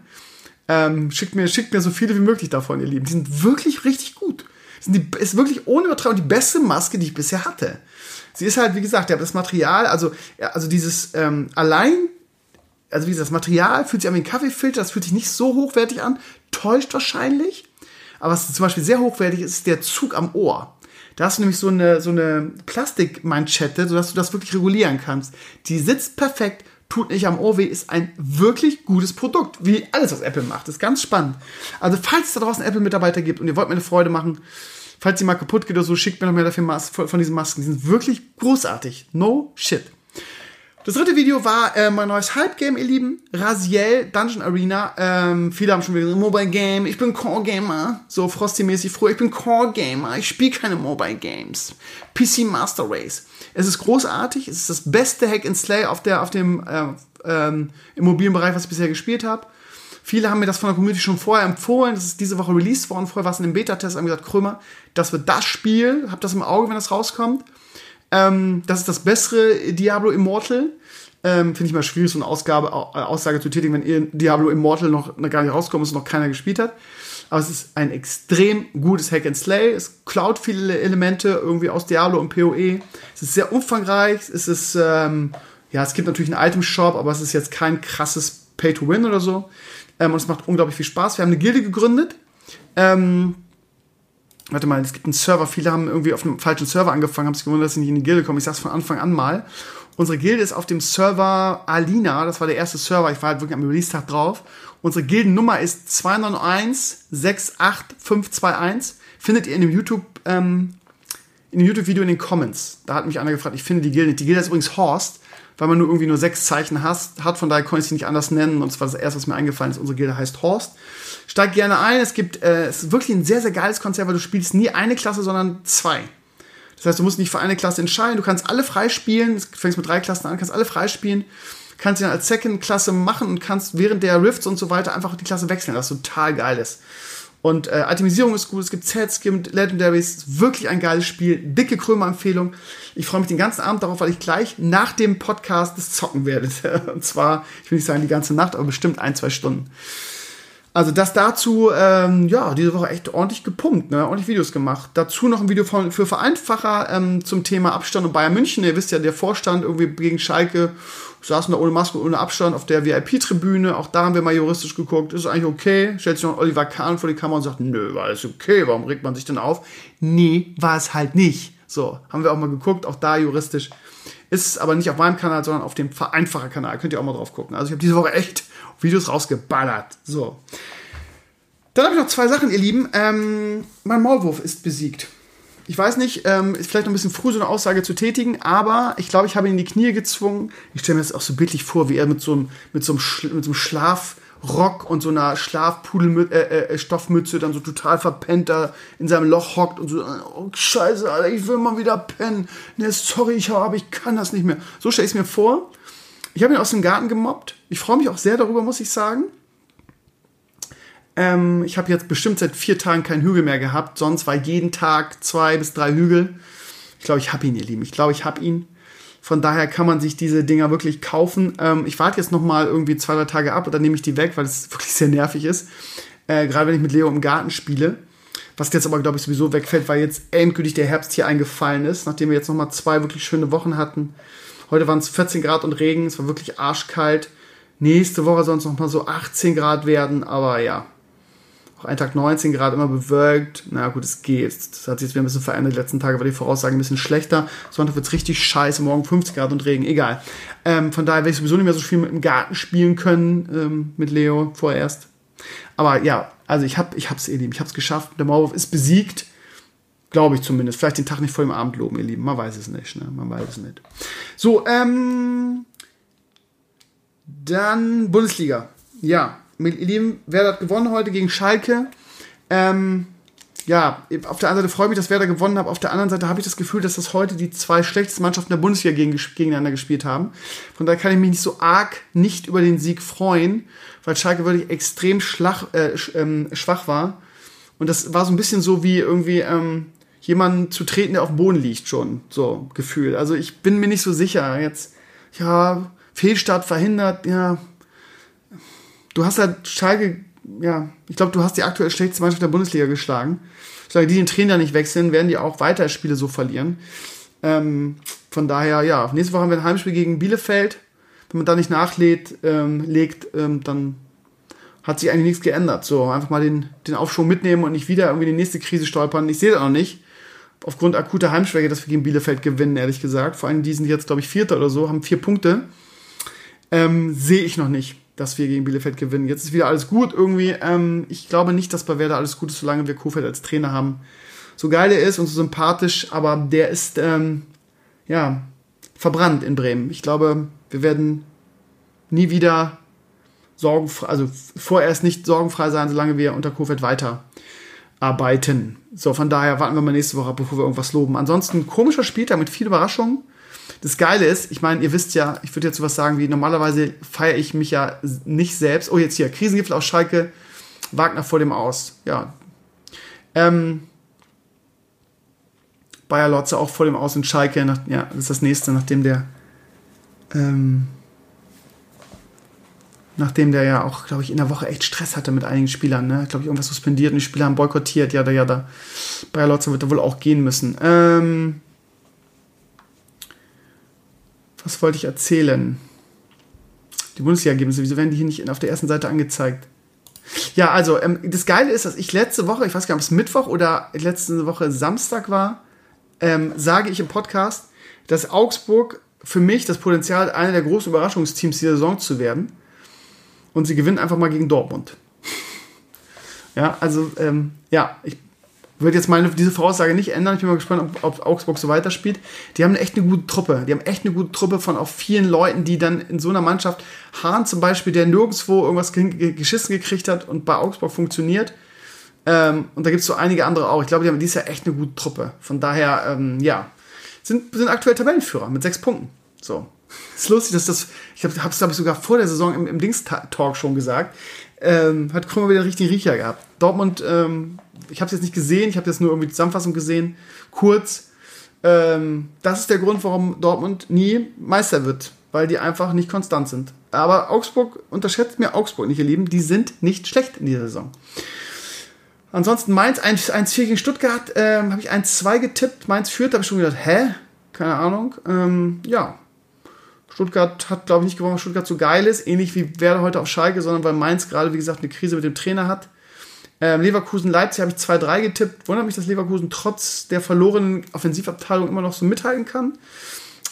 ähm, schickt, mir, schickt mir so viele wie möglich davon, ihr Lieben. Die sind wirklich richtig gut. Die, ist wirklich ohne Übertragung die beste Maske, die ich bisher hatte. Sie ist halt, wie gesagt, ja, das Material, also, also dieses ähm, allein, also wie gesagt, das Material fühlt sich an wie ein Kaffeefilter, das fühlt sich nicht so hochwertig an, täuscht wahrscheinlich. Aber was zum Beispiel sehr hochwertig ist, ist der Zug am Ohr. Da hast du nämlich so eine, so eine Plastikmanschette, sodass du das wirklich regulieren kannst. Die sitzt perfekt, tut nicht am Ohr weh, ist ein wirklich gutes Produkt. Wie alles, was Apple macht. Das ist ganz spannend. Also, falls es da draußen Apple-Mitarbeiter gibt und ihr wollt mir eine Freude machen, falls die mal kaputt geht oder so, schickt mir noch mehr dafür Mas von diesen Masken. Die sind wirklich großartig. No shit. Das dritte Video war äh, mein neues Hype-Game, ihr Lieben. Raziel Dungeon Arena. Ähm, viele haben schon wieder gesagt, Mobile Game, ich bin Core-Gamer. So Frosty-mäßig früher, ich bin Core-Gamer, ich spiele keine Mobile Games. PC Master Race. Es ist großartig, es ist das beste Hack and Slay auf, der, auf dem äh, ähm, Immobilienbereich, was ich bisher gespielt habe. Viele haben mir das von der Community schon vorher empfohlen. Das ist diese Woche released worden. Vorher war es in dem Beta-Test. Haben gesagt, Krömer, das wird das Spiel. Habt das im Auge, wenn das rauskommt. Ähm, das ist das bessere Diablo Immortal. Ähm, Finde ich mal schwierig, so eine Ausgabe, äh, Aussage zu tätigen, wenn Diablo Immortal noch, noch gar nicht rauskommt und noch keiner gespielt hat. Aber es ist ein extrem gutes Hack and Slay. Es klaut viele Elemente irgendwie aus Diablo und PoE. Es ist sehr umfangreich. Es ist, ähm, ja, es gibt natürlich einen Item Shop, aber es ist jetzt kein krasses Pay to Win oder so. Ähm, und es macht unglaublich viel Spaß. Wir haben eine Gilde gegründet. Ähm, warte mal, es gibt einen Server, viele haben irgendwie auf einem falschen Server angefangen, haben sich gewundert, dass sie nicht in die Gilde kommen. Ich sag's von Anfang an mal. Unsere Gilde ist auf dem Server Alina, das war der erste Server, ich war halt wirklich am Release-Tag drauf. Unsere Gildennummer ist 291-68521. Findet ihr in dem YouTube, ähm, in dem YouTube-Video in den Comments. Da hat mich einer gefragt, ich finde die Gilde nicht. Die Gilde ist übrigens Horst, weil man nur irgendwie nur sechs Zeichen hast, hat, von daher konnte ich sie nicht anders nennen. Und das war das erste, was mir eingefallen ist. Unsere Gilde heißt Horst. Steig gerne ein. Es gibt, äh, es ist wirklich ein sehr, sehr geiles Konzept, weil du spielst nie eine Klasse, sondern zwei. Das heißt, du musst nicht für eine Klasse entscheiden. Du kannst alle freispielen. Du fängst mit drei Klassen an, kannst alle freispielen. Kannst sie dann als Second-Klasse machen und kannst während der Rifts und so weiter einfach die Klasse wechseln, was total geil ist. Und äh, Itemisierung ist gut, es gibt Sets, es gibt Legendaries, wirklich ein geiles Spiel, dicke Krömer-Empfehlung. Ich freue mich den ganzen Abend darauf, weil ich gleich nach dem Podcast das zocken werde. *laughs* Und zwar, ich will nicht sagen die ganze Nacht, aber bestimmt ein, zwei Stunden. Also das dazu, ähm, ja, diese Woche echt ordentlich gepumpt, ne? ordentlich Videos gemacht. Dazu noch ein Video von, für Vereinfacher ähm, zum Thema Abstand und Bayern München. Ihr wisst ja, der Vorstand irgendwie gegen Schalke saßen da ohne Maske, ohne Abstand auf der VIP-Tribüne. Auch da haben wir mal juristisch geguckt. Ist eigentlich okay? Stellt sich noch Oliver Kahn vor die Kamera und sagt, nö, war alles okay. Warum regt man sich denn auf? Nee, war es halt nicht. So, haben wir auch mal geguckt, auch da juristisch. Ist aber nicht auf meinem Kanal, sondern auf dem Vereinfacher-Kanal. Könnt ihr auch mal drauf gucken. Also ich habe diese Woche echt Videos rausgeballert. So. Dann habe ich noch zwei Sachen, ihr Lieben. Ähm, mein Maulwurf ist besiegt. Ich weiß nicht, ähm, ist vielleicht noch ein bisschen früh, so eine Aussage zu tätigen, aber ich glaube, ich habe ihn in die Knie gezwungen. Ich stelle mir das auch so bildlich vor, wie er mit so einem, mit so einem, mit so einem Schlafrock und so einer Schlafpudelstoffmütze äh, äh, dann so total verpennt da in seinem Loch hockt und so, oh Scheiße, Alter, ich will mal wieder pennen. Ne, sorry, ich habe, ich kann das nicht mehr. So stelle ich es mir vor. Ich habe ihn aus dem Garten gemobbt. Ich freue mich auch sehr darüber, muss ich sagen. Ähm, ich habe jetzt bestimmt seit vier Tagen keinen Hügel mehr gehabt. Sonst war jeden Tag zwei bis drei Hügel. Ich glaube, ich habe ihn, ihr Lieben. Ich glaube, ich habe ihn. Von daher kann man sich diese Dinger wirklich kaufen. Ähm, ich warte jetzt noch mal irgendwie zwei, drei Tage ab und dann nehme ich die weg, weil es *laughs* wirklich sehr nervig ist. Äh, Gerade wenn ich mit Leo im Garten spiele. Was jetzt aber, glaube ich, sowieso wegfällt, weil jetzt endgültig der Herbst hier eingefallen ist, nachdem wir jetzt noch mal zwei wirklich schöne Wochen hatten. Heute waren es 14 Grad und Regen, es war wirklich arschkalt. Nächste Woche soll es noch mal so 18 Grad werden, aber ja, auch ein Tag 19 Grad, immer bewölkt. Na gut, es geht. Das hat sich jetzt wieder ein bisschen verändert. Die letzten Tage war die Voraussage ein bisschen schlechter. Sonntag wird es richtig scheiße. Morgen 50 Grad und Regen. Egal. Ähm, von daher werde ich sowieso nicht mehr so viel mit dem Garten spielen können. Ähm, mit Leo vorerst. Aber ja, also ich habe ich ihr Lieben. Ich habe es geschafft. Der Maulwurf ist besiegt. Glaube ich zumindest. Vielleicht den Tag nicht vor dem Abend loben, ihr Lieben. Man weiß es nicht. Ne? Man weiß es nicht. So, ähm. Dann Bundesliga. Ja, ihr Lieben, wer hat gewonnen heute gegen Schalke? Ähm, ja, auf der einen Seite freue ich mich, dass Werder gewonnen hat, auf der anderen Seite habe ich das Gefühl, dass das heute die zwei schlechtesten Mannschaften der Bundesliga gegen, gegeneinander gespielt haben. Von daher kann ich mich nicht so arg nicht über den Sieg freuen, weil Schalke wirklich extrem schlach, äh, ähm, schwach war. Und das war so ein bisschen so wie irgendwie ähm, jemanden zu treten, der auf dem Boden liegt schon, so Gefühl. Also ich bin mir nicht so sicher. Jetzt, ja, Fehlstart verhindert, ja. Du hast halt Schalke ja, ich glaube, du hast die aktuell schlechteste Mannschaft der Bundesliga geschlagen. Solange die den Trainer nicht wechseln, werden die auch weiter Spiele so verlieren. Ähm, von daher, ja, nächste Woche haben wir ein Heimspiel gegen Bielefeld. Wenn man da nicht nachlegt, ähm, legt, ähm, dann hat sich eigentlich nichts geändert. So, einfach mal den, den Aufschwung mitnehmen und nicht wieder irgendwie die nächste Krise stolpern. Ich sehe das noch nicht. Aufgrund akuter Heimschwäche, dass wir gegen Bielefeld gewinnen, ehrlich gesagt. Vor allem die sind jetzt, glaube ich, Vierter oder so, haben vier Punkte. Ähm, sehe ich noch nicht dass wir gegen Bielefeld gewinnen. Jetzt ist wieder alles gut irgendwie. Ähm, ich glaube nicht, dass bei Werder alles gut ist, solange wir Kofeld als Trainer haben. So geil er ist und so sympathisch, aber der ist, ähm, ja, verbrannt in Bremen. Ich glaube, wir werden nie wieder sorgenfrei, also vorerst nicht sorgenfrei sein, solange wir unter Kofeld weiter arbeiten. So, von daher warten wir mal nächste Woche, bevor wir irgendwas loben. Ansonsten komischer Spieltag mit viel Überraschungen. Das Geile ist, ich meine, ihr wisst ja, ich würde jetzt sowas sagen wie, normalerweise feiere ich mich ja nicht selbst. Oh, jetzt hier, Krisengipfel aus Schalke, Wagner vor dem Aus. Ja. Ähm, Bayer Lotze auch vor dem Aus in Schalke. Nach, ja, das ist das nächste, nachdem der, ähm, nachdem der ja auch, glaube ich, in der Woche echt Stress hatte mit einigen Spielern, ne? Glaube ich, irgendwas suspendiert und die Spieler haben boykottiert, ja, da, ja, da. Bayer Lotze wird da wohl auch gehen müssen. Ähm, was wollte ich erzählen? Die Bundesliga-Ergebnisse, wieso werden die hier nicht auf der ersten Seite angezeigt? Ja, also, ähm, das Geile ist, dass ich letzte Woche, ich weiß gar nicht, ob es Mittwoch oder letzte Woche Samstag war, ähm, sage ich im Podcast, dass Augsburg für mich das Potenzial hat, einer der großen Überraschungsteams dieser Saison zu werden. Und sie gewinnen einfach mal gegen Dortmund. *laughs* ja, also, ähm, ja, ich würde jetzt meine diese Voraussage nicht ändern. Ich bin mal gespannt, ob, ob, Augsburg so weiterspielt. Die haben echt eine gute Truppe. Die haben echt eine gute Truppe von auch vielen Leuten, die dann in so einer Mannschaft, Hahn zum Beispiel, der nirgendwo irgendwas geschissen gekriegt hat und bei Augsburg funktioniert. Ähm, und da gibt es so einige andere auch. Ich glaube, die haben dieses Jahr echt eine gute Truppe. Von daher, ähm, ja, sind, sind aktuell Tabellenführer mit sechs Punkten. So. *laughs* Ist lustig, dass das, ich habe es, glaube ich, sogar vor der Saison im, im Dings-Talk schon gesagt, ähm, hat Krummer wieder einen richtigen Riecher gehabt. Dortmund ähm, ich habe es jetzt nicht gesehen, ich habe jetzt nur irgendwie die Zusammenfassung gesehen, kurz. Ähm, das ist der Grund, warum Dortmund nie Meister wird, weil die einfach nicht konstant sind. Aber Augsburg, unterschätzt mir Augsburg nicht, ihr Lieben, die sind nicht schlecht in dieser Saison. Ansonsten Mainz 1-4 gegen Stuttgart, ähm, habe ich 1-2 getippt. Mainz führt, habe ich schon gedacht, hä? Keine Ahnung. Ähm, ja. Stuttgart hat, glaube ich, nicht gewonnen, weil Stuttgart so geil ist. Ähnlich wie Werder heute auf Schalke, sondern weil Mainz gerade, wie gesagt, eine Krise mit dem Trainer hat. Ähm, Leverkusen-Leipzig habe ich 2-3 getippt. Wundert mich, dass Leverkusen trotz der verlorenen Offensivabteilung immer noch so mithalten kann.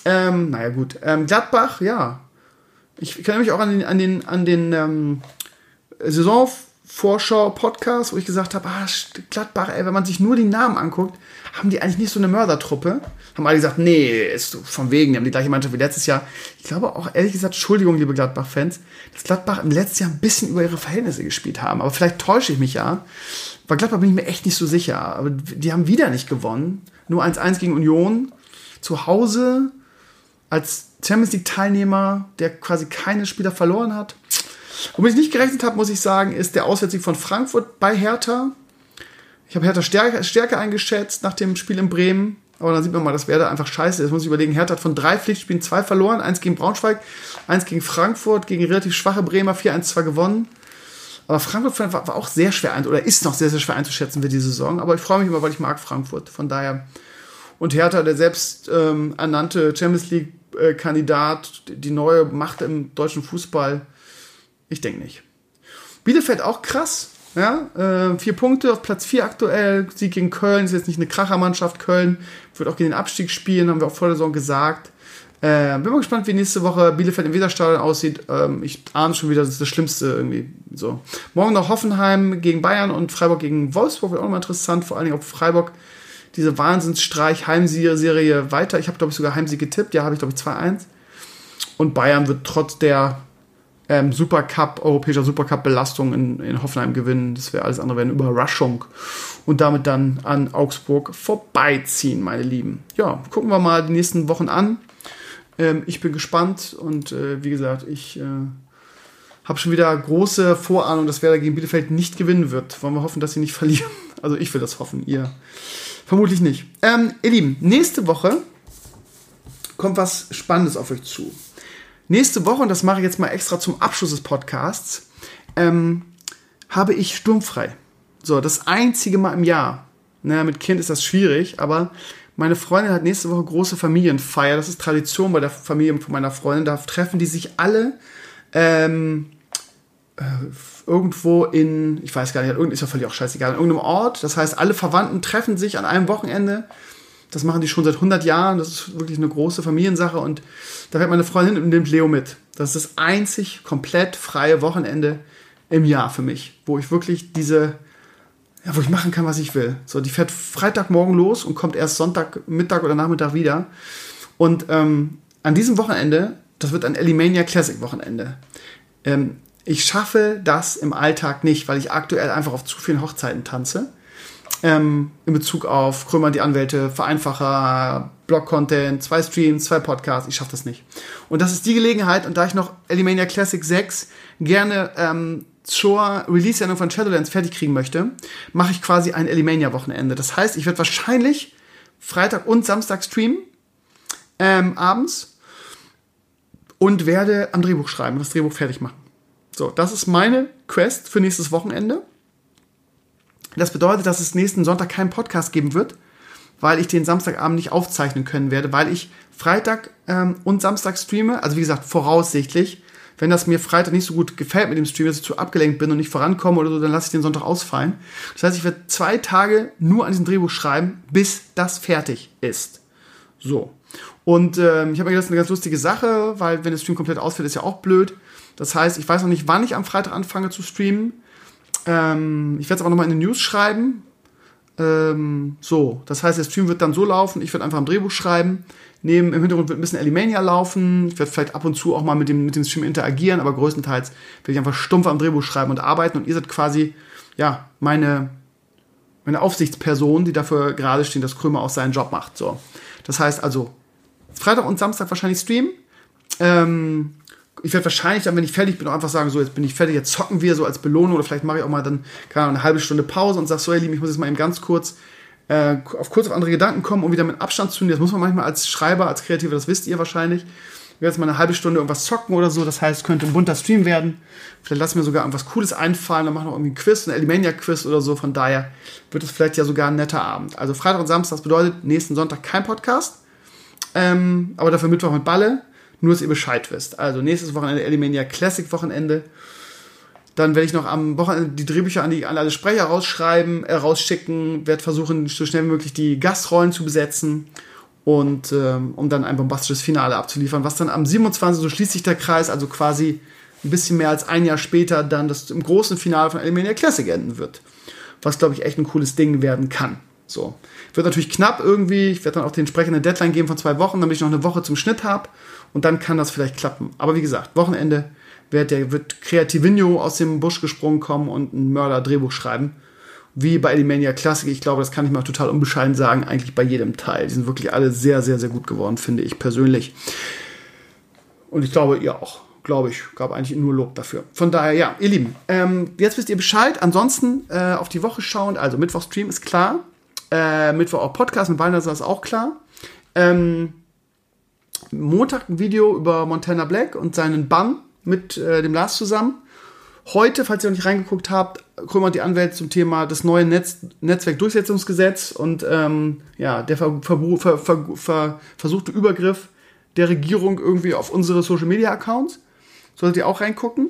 Ähm, naja, gut. Ähm, Gladbach, ja. Ich kann mich auch an den, an den, an den ähm, Saisonvorschau-Podcast, wo ich gesagt habe, ah, Gladbach, ey, wenn man sich nur die Namen anguckt, haben die eigentlich nicht so eine Mördertruppe. Haben alle gesagt, nee, ist von wegen, die haben die gleiche Mannschaft wie letztes Jahr. Ich glaube auch, ehrlich gesagt, Entschuldigung, liebe Gladbach-Fans, dass Gladbach im letzten Jahr ein bisschen über ihre Verhältnisse gespielt haben. Aber vielleicht täusche ich mich ja. Bei Gladbach bin ich mir echt nicht so sicher. Aber die haben wieder nicht gewonnen. Nur 1-1 gegen Union. Zu Hause als Champions League-Teilnehmer, der quasi keine Spieler verloren hat. Womit ich nicht gerechnet habe, muss ich sagen, ist der Auswärtssieg von Frankfurt bei Hertha. Ich habe Hertha Stärke, Stärke eingeschätzt nach dem Spiel in Bremen. Aber dann sieht man mal, dass Werder einfach scheiße ist. Muss ich überlegen, Hertha hat von drei Pflichtspielen zwei verloren. Eins gegen Braunschweig, eins gegen Frankfurt, gegen relativ schwache Bremer 4-1 zwar gewonnen. Aber Frankfurt war, auch sehr schwer, oder ist noch sehr, sehr schwer einzuschätzen für die Saison. Aber ich freue mich immer, weil ich mag Frankfurt. Von daher. Und Hertha, der selbst ähm, ernannte Champions League-Kandidat, die neue Macht im deutschen Fußball. Ich denke nicht. Bielefeld auch krass. Ja, äh, vier Punkte auf Platz vier aktuell. Sieg gegen Köln ist jetzt nicht eine Krachermannschaft. Köln wird auch gegen den Abstieg spielen, haben wir auch vor der Saison gesagt. Äh, bin mal gespannt, wie nächste Woche Bielefeld im Weserstadion aussieht. Ähm, ich ahne schon wieder, das ist das Schlimmste irgendwie. So. Morgen noch Hoffenheim gegen Bayern und Freiburg gegen Wolfsburg wird auch mal interessant. Vor allen Dingen, ob Freiburg diese Wahnsinnsstreich Heimserie weiter. Ich habe, glaube ich, sogar Heimsieg getippt. Ja, habe ich, glaube ich, 2-1. Und Bayern wird trotz der ähm, Supercup, europäischer Supercup-Belastung in, in Hoffenheim gewinnen. Das wäre alles andere wäre eine Überraschung. Und damit dann an Augsburg vorbeiziehen, meine Lieben. Ja, gucken wir mal die nächsten Wochen an. Ähm, ich bin gespannt und äh, wie gesagt, ich äh, habe schon wieder große Vorahnung, dass Werder gegen Bielefeld nicht gewinnen wird. Wollen wir hoffen, dass sie nicht *laughs* verlieren. Also ich will das hoffen, ihr vermutlich nicht. Ähm, ihr Lieben, nächste Woche kommt was Spannendes auf euch zu. Nächste Woche, und das mache ich jetzt mal extra zum Abschluss des Podcasts, ähm, habe ich sturmfrei. So, das einzige Mal im Jahr. Naja, mit Kind ist das schwierig, aber meine Freundin hat nächste Woche große Familienfeier. Das ist Tradition bei der Familie von meiner Freundin. Da treffen die sich alle ähm, äh, irgendwo in, ich weiß gar nicht, ist ja völlig auch scheißegal, in irgendeinem Ort. Das heißt, alle Verwandten treffen sich an einem Wochenende das machen die schon seit 100 Jahren. Das ist wirklich eine große Familiensache. Und da fährt meine Freundin und nimmt Leo mit. Das ist das einzig komplett freie Wochenende im Jahr für mich, wo ich wirklich diese, ja, wo ich machen kann, was ich will. So, die fährt Freitagmorgen los und kommt erst Sonntag, Mittag oder Nachmittag wieder. Und ähm, an diesem Wochenende, das wird ein Elimania Classic Wochenende. Ähm, ich schaffe das im Alltag nicht, weil ich aktuell einfach auf zu vielen Hochzeiten tanze ähm, in Bezug auf Krömer die Anwälte, Vereinfacher, Blog-Content, zwei Streams, zwei Podcasts. Ich schaffe das nicht. Und das ist die Gelegenheit, und da ich noch Elimania Classic 6 gerne ähm, zur Release-Sendung von Shadowlands fertig kriegen möchte, mache ich quasi ein Elimania-Wochenende. Das heißt, ich werde wahrscheinlich Freitag und Samstag streamen, ähm, abends, und werde am Drehbuch schreiben, das Drehbuch fertig machen. So, das ist meine Quest für nächstes Wochenende. Das bedeutet, dass es nächsten Sonntag keinen Podcast geben wird, weil ich den Samstagabend nicht aufzeichnen können werde, weil ich Freitag ähm, und Samstag streame. Also wie gesagt, voraussichtlich. Wenn das mir Freitag nicht so gut gefällt mit dem Stream, dass ich zu abgelenkt bin und nicht vorankomme oder so, dann lasse ich den Sonntag ausfallen. Das heißt, ich werde zwei Tage nur an diesem Drehbuch schreiben, bis das fertig ist. So. Und ähm, ich habe mir gedacht, das ist eine ganz lustige Sache, weil wenn der Stream komplett ausfällt, ist ja auch blöd. Das heißt, ich weiß noch nicht, wann ich am Freitag anfange zu streamen. Ähm, ich werde es aber nochmal in den News schreiben. Ähm, so, das heißt, der Stream wird dann so laufen, ich werde einfach ein Drehbuch schreiben. Neben, Im Hintergrund wird ein bisschen Elimania laufen. Ich werde vielleicht ab und zu auch mal mit dem, mit dem Stream interagieren, aber größtenteils werde ich einfach stumpf am Drehbuch schreiben und arbeiten. Und ihr seid quasi, ja, meine, meine Aufsichtsperson, die dafür gerade stehen, dass Krömer auch seinen Job macht. So. Das heißt also, Freitag und Samstag wahrscheinlich streamen. Ähm, ich werde wahrscheinlich dann, wenn ich fertig bin, auch einfach sagen, so, jetzt bin ich fertig, jetzt zocken wir so als Belohnung oder vielleicht mache ich auch mal dann keine Ahnung, eine halbe Stunde Pause und sage so, hey Lieben, ich muss jetzt mal eben ganz kurz äh, auf kurz auf andere Gedanken kommen, um wieder mit Abstand zu nehmen. Das muss man manchmal als Schreiber, als Kreativer, das wisst ihr wahrscheinlich. Ich werde jetzt mal eine halbe Stunde irgendwas zocken oder so, das heißt, könnte ein bunter Stream werden. Vielleicht lasse ich mir sogar irgendwas Cooles einfallen, dann machen wir irgendwie ein Quiz, ein Elimania-Quiz oder so. Von daher wird es vielleicht ja sogar ein netter Abend. Also Freitag und Samstag, das bedeutet nächsten Sonntag kein Podcast. Ähm, aber dafür Mittwoch mit Balle. Nur, dass ihr Bescheid wisst. Also nächstes Wochenende Elimania Classic Wochenende. Dann werde ich noch am Wochenende die Drehbücher an, die, an alle Sprecher rausschreiben, äh, rausschicken, werde versuchen, so schnell wie möglich die Gastrollen zu besetzen und ähm, um dann ein bombastisches Finale abzuliefern, was dann am 27. so schließt sich der Kreis, also quasi ein bisschen mehr als ein Jahr später dann das im großen Finale von Elimania Classic enden wird. Was, glaube ich, echt ein cooles Ding werden kann. So. Wird natürlich knapp irgendwie. Ich werde dann auch den entsprechenden Deadline geben von zwei Wochen, damit ich noch eine Woche zum Schnitt habe und dann kann das vielleicht klappen. Aber wie gesagt, Wochenende wird, der, wird Kreativinho aus dem Busch gesprungen kommen und ein Mörder-Drehbuch schreiben. Wie bei Elimania Classic, ich glaube, das kann ich mal total unbescheiden sagen, eigentlich bei jedem Teil. Die sind wirklich alle sehr, sehr, sehr gut geworden, finde ich persönlich. Und ich glaube, ihr auch. Glaube ich. Gab eigentlich nur Lob dafür. Von daher, ja, ihr Lieben, ähm, jetzt wisst ihr Bescheid. Ansonsten äh, auf die Woche schauend, also Mittwoch Stream ist klar. Äh, Mittwoch auch Podcast mit Balnasar ist auch klar. Ähm, Montag ein Video über Montana Black und seinen Bann mit äh, dem Lars zusammen. Heute, falls ihr noch nicht reingeguckt habt, kümmert die Anwälte zum Thema das neue Netz, Netzwerkdurchsetzungsgesetz und ähm, ja, der ver, ver, ver, versuchte Übergriff der Regierung irgendwie auf unsere Social Media Accounts. Solltet ihr auch reingucken.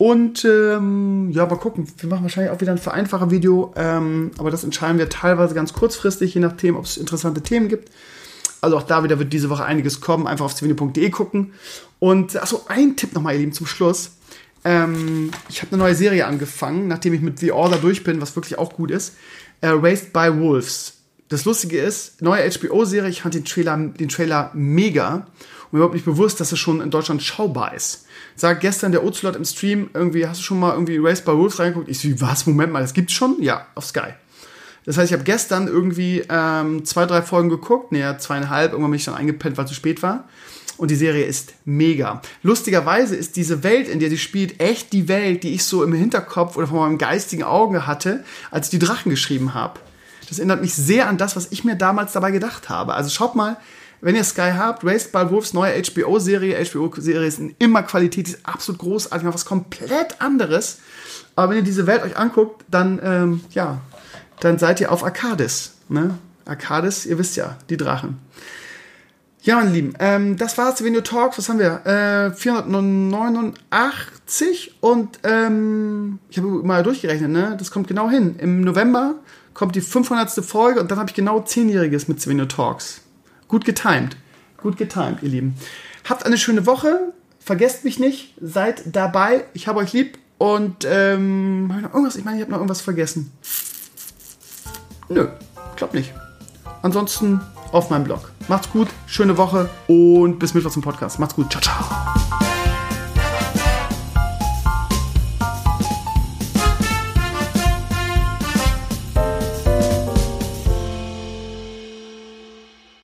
Und ähm, ja, mal gucken. Wir machen wahrscheinlich auch wieder ein vereinfacher Video, ähm, aber das entscheiden wir teilweise ganz kurzfristig, je nachdem, ob es interessante Themen gibt. Also auch da wieder wird diese Woche einiges kommen. Einfach auf zwini.de gucken. Und achso, ein Tipp nochmal, ihr Lieben, zum Schluss. Ähm, ich habe eine neue Serie angefangen, nachdem ich mit The Order durch bin, was wirklich auch gut ist. Äh, Raised by Wolves. Das Lustige ist, neue HBO-Serie, ich fand den Trailer, den Trailer mega. Und überhaupt nicht bewusst, dass es schon in Deutschland schaubar ist. sagt gestern der Ocelot im Stream, irgendwie, hast du schon mal irgendwie Race by Wolves reingeguckt? Ich so, was, Moment mal, das gibt's schon? Ja, auf Sky. Das heißt, ich habe gestern irgendwie ähm, zwei, drei Folgen geguckt, nee, zweieinhalb, irgendwann bin ich dann eingepennt, weil es zu spät war. Und die Serie ist mega. Lustigerweise ist diese Welt, in der sie spielt, echt die Welt, die ich so im Hinterkopf oder vor meinem geistigen Auge hatte, als ich die Drachen geschrieben habe. Das erinnert mich sehr an das, was ich mir damals dabei gedacht habe. Also schaut mal, wenn ihr Sky habt, Raised by Wolves neue HBO-Serie, HBO-Serie ist immer Qualität, ist absolut großartig, mal was komplett anderes. Aber wenn ihr diese Welt euch anguckt, dann, ähm, ja, dann seid ihr auf Arcadis. Ne? Arcadis, ihr wisst ja, die Drachen. Ja, meine Lieben, ähm, das war's, Video Talks. Was haben wir? Äh, 489 und ähm, ich habe mal durchgerechnet, ne? Das kommt genau hin. Im November kommt die 500. Folge und dann habe ich genau 10-jähriges mit Svenio Talks. Gut getimed. Gut getimed, ihr Lieben. Habt eine schöne Woche. Vergesst mich nicht. Seid dabei. Ich habe euch lieb. Und ähm, ich noch irgendwas? Ich meine, ich habe noch irgendwas vergessen. Nö, glaub nicht. Ansonsten auf meinem Blog. Macht's gut, schöne Woche und bis Mittwoch zum Podcast. Macht's gut. Ciao, ciao.